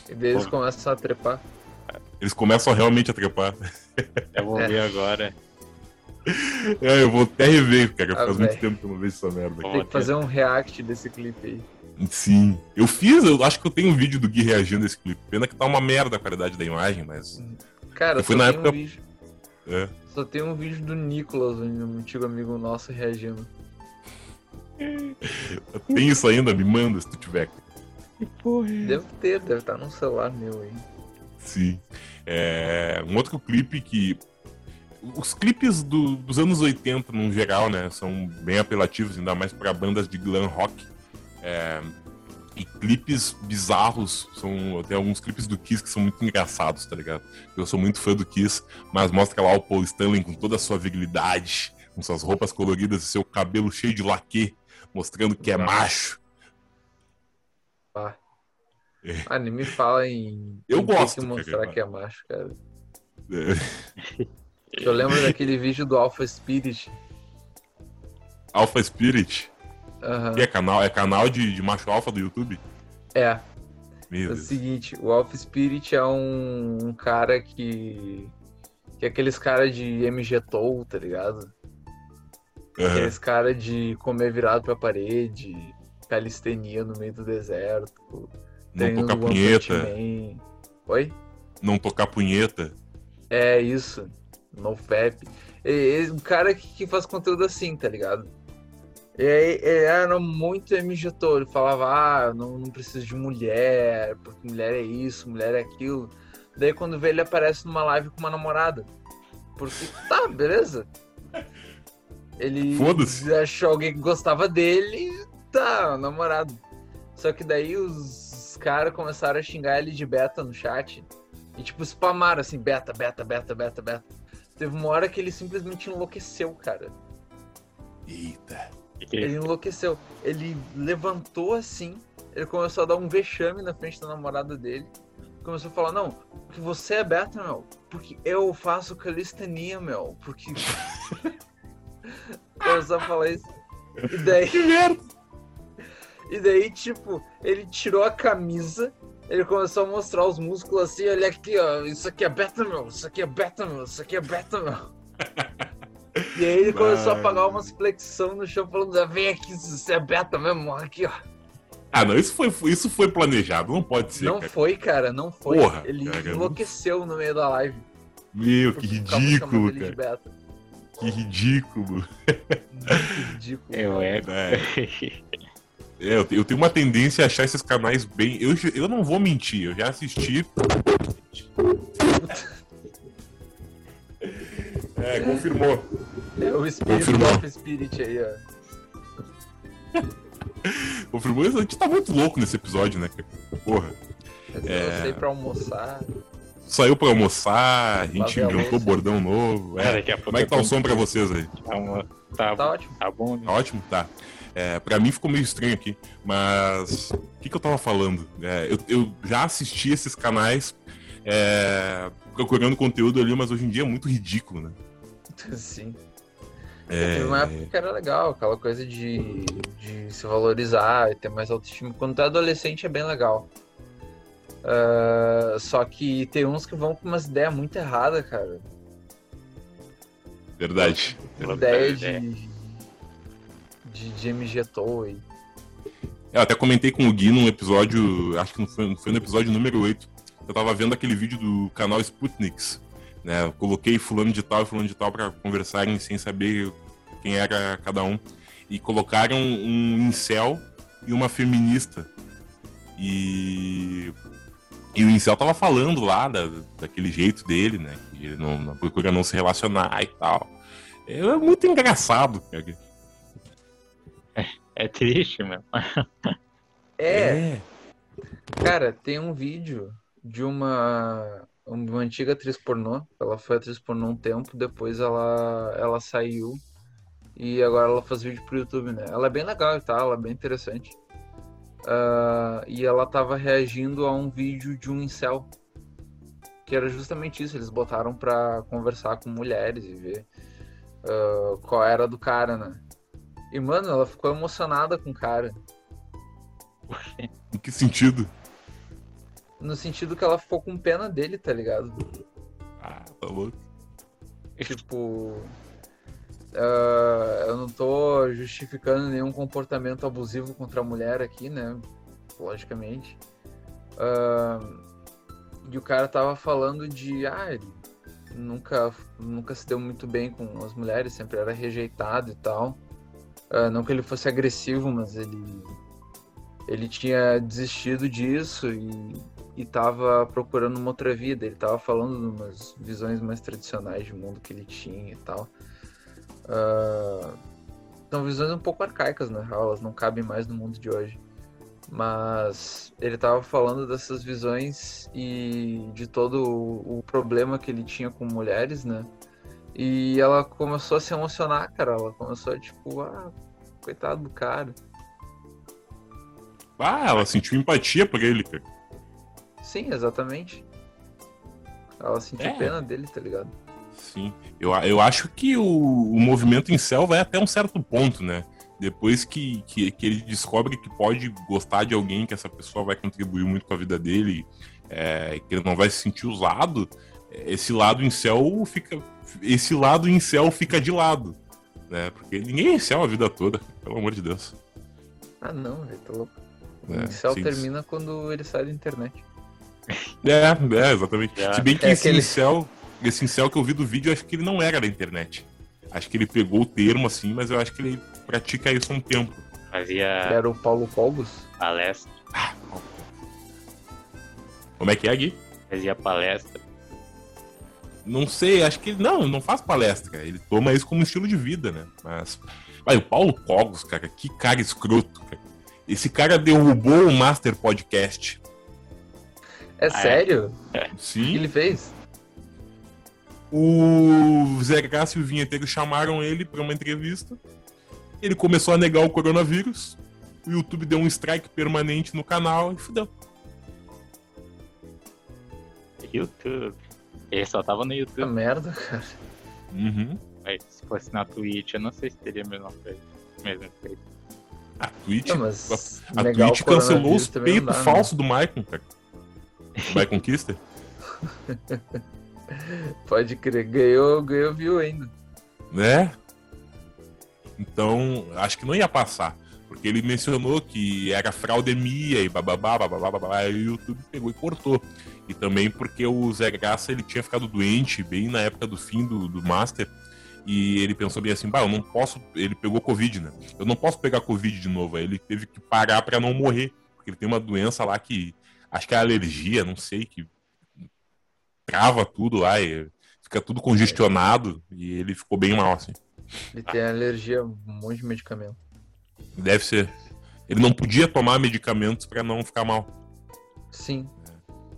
E daí eles começam a trepar. Eles começam realmente a trepar. Eu vou É. ver agora. É, eu vou até rever, cara. Ah, Faz muito velho. tempo que eu não vejo essa merda. Tem que fazer um react desse clipe aí. Sim. Eu fiz, eu acho que eu tenho um vídeo do Gui reagindo a esse clipe. Pena que tá uma merda a qualidade da imagem, mas. Cara, Eu fui só na tem época- um vídeo. É. Só tem um vídeo do Nicolas, um antigo amigo nosso, reagindo. Tem isso ainda? Me manda se tu tiver. Deve ter, deve estar num celular meu aí. Sim. É, um outro clipe que. Os clipes do- dos anos 80, no geral, né, são bem apelativos, ainda mais para bandas de glam rock. É, e clipes bizarros, são, tem alguns clipes do Kiss que são muito engraçados, tá ligado? Eu sou muito fã do Kiss, mas mostra lá o Paul Stanley com toda a sua virilidade, com suas roupas coloridas e seu cabelo cheio de laque, mostrando que é macho. É. Ah, nem me fala em. Eu em gosto, que mostrar cara. que é macho, cara. É, Eu lembro daquele vídeo do Alpha Spirit. Alpha Spirit, Aham. que é canal, é canal de, de macho alfa do YouTube? É, Meu é o seguinte, o Alpha Spirit é um, um cara que. Que é aqueles cara de MG Toll, tá ligado? Aham. Aqueles cara de comer virado pra parede, calistenia no meio do deserto. Não tocar punheta, Man. Oi? não tocar punheta. É isso. NoFap. E, e, um cara que, que faz conteúdo assim, tá ligado? E aí ele era muito MGTO, ele falava, ah, eu não, não preciso de mulher, porque mulher é isso, mulher é aquilo. Daí quando vê ele aparece numa live com uma namorada. Porque, tá, beleza. Ele Foda-se. achou alguém que gostava dele, tá, namorado. Só que daí os caras começaram a xingar ele de beta no chat. E tipo, spamaram assim, beta, beta, beta, beta, beta. Teve uma hora que ele simplesmente enlouqueceu, cara. Eita. Ele enlouqueceu. Ele levantou assim, ele começou a dar um vexame na frente da namorada dele. Começou a falar, não, porque você é beta, meu. Porque eu faço calistenia, meu. Porque. começou a falar isso. E daí. Que merda. E daí, tipo, ele tirou a camisa, ele começou a mostrar os músculos assim, olha aqui, ó, isso aqui é beta, meu, isso aqui é beta, meu, isso aqui é beta, meu. E aí ele começou a pagar umas flexão no chão, falando, "Ah, vem aqui, isso é beta mesmo, aqui, ó. Ah, não, isso foi, isso foi planejado, não pode ser. Não cara. foi, cara, não foi. Porra, ele cara, enlouqueceu no meio da live. Meu, que ridículo, cara. beta. Que ridículo. Muito ridículo. Eu é. É, eu, te- eu tenho uma tendência a achar esses canais bem. Eu, eu não vou mentir, eu já assisti. É, confirmou. É o Spirit Confirmou. of Spirit aí, ó. Confirmou. A gente tá muito louco nesse episódio, né? cara? Porra. Eu sei pra almoçar. Saiu pra almoçar, a gente inventou bordão novo. Cara, É. daqui a pouco Como é que tá o som pra vocês aí? Tá, uma- tá, Tá ótimo. tá bom, né? Tá ótimo? Tá. É, pra mim ficou meio estranho aqui, mas o que, que eu tava falando? É, eu, eu já assisti esses canais é, procurando conteúdo ali, mas hoje em dia é muito ridículo, né? Sim. É, Teve uma época que era legal, aquela coisa de, de se valorizar e ter mais autoestima. Quando tu é adolescente é bem legal. Ah, só que tem uns que vão com umas ideias muito erradas, cara. verdade. Ideia verdade, de, de, de MG Toy. Eu até comentei com o Gui num episódio, acho que não foi, foi no episódio número 8. Eu tava vendo aquele vídeo do canal Sputniks, né? Eu coloquei fulano de tal e fulano de tal pra conversarem sem saber quem era cada um. E colocaram um incel e uma feminista. E. E o incel tava falando lá da, daquele jeito dele, né? Que ele não, não procura não se relacionar e tal. É muito engraçado, cara. É triste, meu. É, cara, tem um vídeo de uma, uma antiga atriz pornô. Ela foi atriz pornô um tempo, depois ela, ela saiu e agora ela faz vídeo pro YouTube, né? Ela é bem legal e tal, ela é bem interessante. Ah, e ela tava reagindo a um vídeo de um incel. Que era justamente isso, eles botaram pra conversar com mulheres e ver ah, qual era do cara, né? E, mano, ela ficou emocionada com o cara. Em que sentido? No sentido que ela ficou com pena dele, tá ligado? Ah, tá louco. Tipo. ah, eu não tô justificando nenhum comportamento abusivo contra a mulher aqui, né? Logicamente. Ah, e o cara tava falando de. Ah, ele nunca, nunca se deu muito bem com as mulheres, sempre era rejeitado e tal. Ah, não que ele fosse agressivo, mas ele. Ele tinha desistido disso e, e tava procurando uma outra vida. Ele tava falando de umas visões mais tradicionais de mundo que ele tinha e tal. Ah, são visões um pouco arcaicas, na real, elas não cabem mais no mundo de hoje. Mas ele tava falando dessas visões e de todo o, o problema que ele tinha com mulheres, né? E ela começou a se emocionar, cara. Ela começou a tipo, ah, coitado do cara. Ah, ela sentiu empatia por ele, cara. Sim, exatamente. Ela sentiu É. pena dele, tá ligado? Sim. Eu, eu acho que o, o movimento em céu vai até um certo ponto, né? Depois que, que, que ele descobre que pode gostar de alguém, que essa pessoa vai contribuir muito com a vida dele, é, que ele não vai se sentir usado, esse lado em céu fica. Esse lado em céu fica de lado. Né? Porque ninguém é em céu a vida toda, pelo amor de Deus. Ah, não, velho, tá louco. O É, incel sim. termina quando ele sai da internet. É, é, exatamente. Já. Se bem que É esse aquele- incel. esse incel que eu vi do vídeo, eu acho que ele não era da internet. Acho que ele pegou o termo assim, mas eu acho que ele pratica isso há um tempo. Fazia Era o Paulo Cogos? palestra. Como é que é, Gui? Fazia palestra. Não sei, acho que ele não, ele não faz palestra. Ele toma isso como estilo de vida, né? Mas. Vai, o Paulo Cogos, cara, que cara escroto, cara. Esse cara derrubou o Master Podcast. É é? sério? O que Sim. ele fez? O Zé Graça e o Vinheteiro chamaram ele pra uma entrevista. Ele começou a negar o coronavírus. O YouTube deu um strike permanente no canal e fudeu. YouTube. Ele só tava no Que YouTube. merda, cara. Uhum. Mas se fosse na Twitch, eu não sei se teria a mesma coisa. Mesmo efeito. A Twitch, Não, mas a o Twitch cancelou os peitos né? falsos do Maicon, cara. Do Maicon Kister. Pode crer, ganhou, ganhou view ainda. né? Então, acho que não ia passar. Porque ele mencionou que era fraudemia e bababá, bababá, bababá, e o YouTube pegou e cortou. E também porque o Zé Graça ele tinha ficado doente bem na época do fim do, do Master. E ele pensou bem assim, bah, eu não posso. Ele pegou Covid, né? Eu não posso pegar Covid de novo. Aí ele teve que parar pra não morrer. Porque ele tem uma doença lá que. Acho que é alergia, não sei, que trava tudo lá e fica tudo congestionado. E ele ficou bem mal, assim. Ele tem alergia a um monte de medicamento. Deve ser. Ele não podia tomar medicamentos pra não ficar mal. Sim.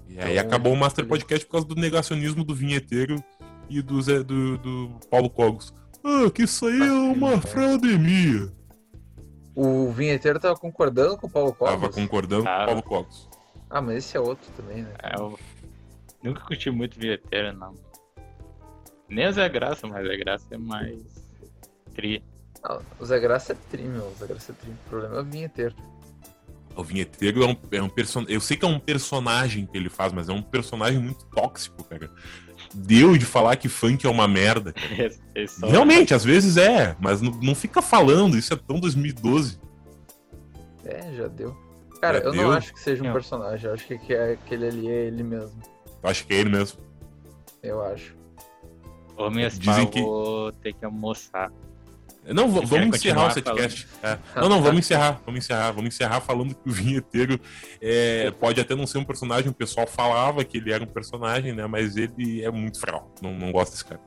E aí Então, acabou o Master ele- Podcast por causa do negacionismo do vinheteiro e do, Zé, do, do Paulo Cogos. Ah, que isso aí é uma fraudemia. O vinheteiro tava concordando com o Paulo Cogos? Tava concordando com o. Paulo Cogos. Ah, mas esse é outro também, né? É, eu nunca curti muito bilheteira, não. Nem o Zé Graça, mas o Zé Graça é mais tri. Ah, o Zé Graça é tri, meu. O Zé Graça é tri. O problema é o vinheteiro. O vinheteiro é um, é um personagem. Eu sei que é um personagem que ele faz, mas é um personagem muito tóxico, cara. Deu de falar que funk é uma merda. esse só- Realmente, às vezes é, mas não, não fica falando, isso é tão 2012. É, já deu. Cara, Já eu deu? não acho que seja um Não. personagem. Eu acho que que é- aquele ali é ele mesmo. Eu acho que é ele mesmo. Eu acho. Ô, minhas Dizem pá, que- vou ter que almoçar. Não, vamos encerrar o setcast. É. Não, não, vamos encerrar, vamos encerrar, vamos encerrar falando que o vinheteiro é, pode até não ser um personagem, o pessoal falava que ele era um personagem, né? Mas ele é muito fral. Não, não gosto desse cara.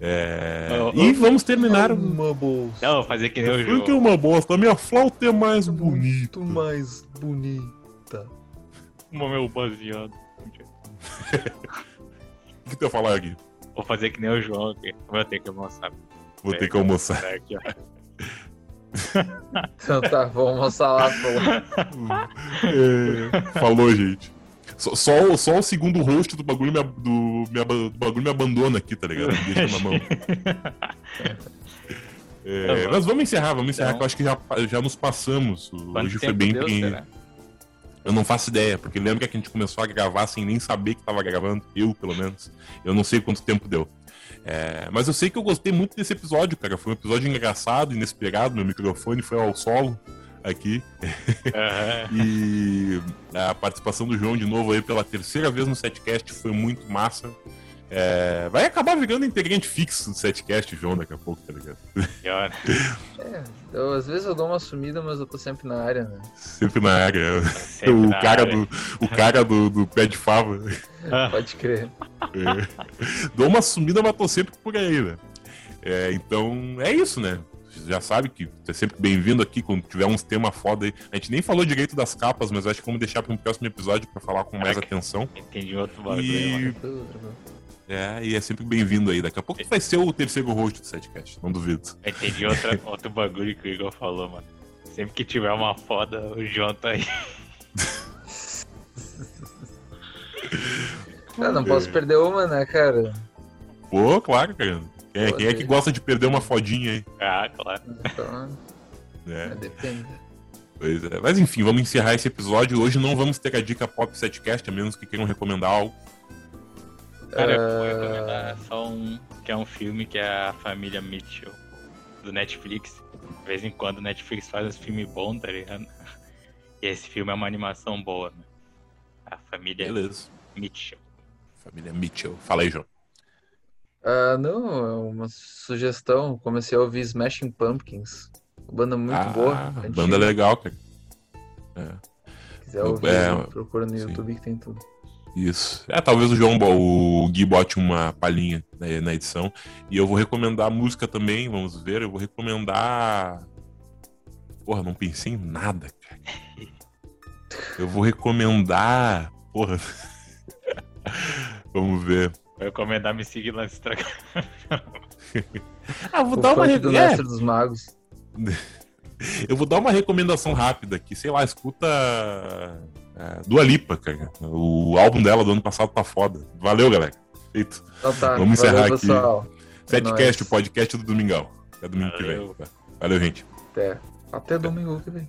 É, e vamos terminar. Uma bolsa. Não, vou fazer que nem o é jogo. uma bosta, a minha flauta é mais bonita. Muito mais bonita. O meu baseado. O que tu ia falar aqui? Vou fazer que nem o João. Vou ter que almoçar. Vou ter que almoçar. Ó. Então tá, vamos almoçar lá. É, falou, gente. Só, só, o- só o segundo host do bagulho me, do, me do bagulho me abandona aqui, tá ligado? Me Deixa na mão. É, Tá mas vamos encerrar, vamos encerrar, Então. que eu acho que já, já nos passamos. Quanto Hoje foi bem será? Eu não faço ideia, porque lembra que a gente começou a gravar sem nem saber que tava gravando, eu pelo menos. Eu não sei quanto tempo deu. É, mas eu sei que eu gostei muito desse episódio, cara. Foi um episódio engraçado, inesperado. Meu microfone foi ao solo aqui. Aham. E a participação do João de novo aí pela terceira vez no setcast foi muito massa. É, vai acabar virando integrante fixo do setcast, João, daqui a pouco, tá ligado? Pior. É, eu, às vezes eu dou uma sumida, mas eu tô sempre na área, né? Sempre na área. Sempre o, na cara área. do, o cara do, do pé de fava. Pode crer. É. Dou uma sumida, mas tô sempre por aí, né? É, então, é isso, né? Você já sabe que você é sempre bem-vindo aqui quando tiver uns temas foda aí. A gente nem falou direito das capas, mas acho que vamos deixar para um próximo episódio para falar com mais atenção. Entendi outro bagulho. E- tranquilo. É, e é sempre bem-vindo aí. Daqui a pouco vai ser o terceiro host do setcast, não duvido. Entendi outra, outro bagulho que o Igor falou, mano. Sempre que tiver uma foda, o João tá aí. Ah, não posso perder uma, né, cara? Pô, claro, cara. Quem, é- quem é que gosta de perder uma fodinha aí? Ah, claro. Então, É. é, depende. Pois é. Mas enfim, vamos encerrar esse episódio. Hoje não vamos ter a dica pop setcast, a menos que queiram recomendar algo. Cara, eu vou Ah, recomendar só um, que é um filme que é a Família Mitchell, do Netflix. De vez em quando o Netflix faz uns filmes bons, tá ligado? E esse filme é uma animação boa, né? A Família Beleza. Mitchell. Família Mitchell. Fala aí, João. Ah, não, é uma sugestão. Comecei a ouvir Smashing Pumpkins. Banda muito Ah, boa. Banda antiga. legal, cara. Se quiser ouvir, É, procura no sim. YouTube que tem tudo. Isso. É, talvez o João, o Gui bote uma palhinha na, na edição. E eu vou recomendar música também, vamos ver. Eu vou recomendar. Porra, não pensei em nada, cara. Eu vou recomendar. Porra. vamos ver. Vou recomendar me seguir lá no Instagram. Ah, vou O dar uma. do é, dos Magos. eu vou dar uma recomendação rápida aqui. Sei lá, escuta. É, Dua Lipa, cara. O álbum dela do ano passado tá foda. Valeu, galera. Feito. Então tá, Vamos valeu, encerrar aqui. Setcast, nóis. o podcast do Domingão. Até domingo que vem. Valeu. Valeu, gente. Até. Até domingo que vem.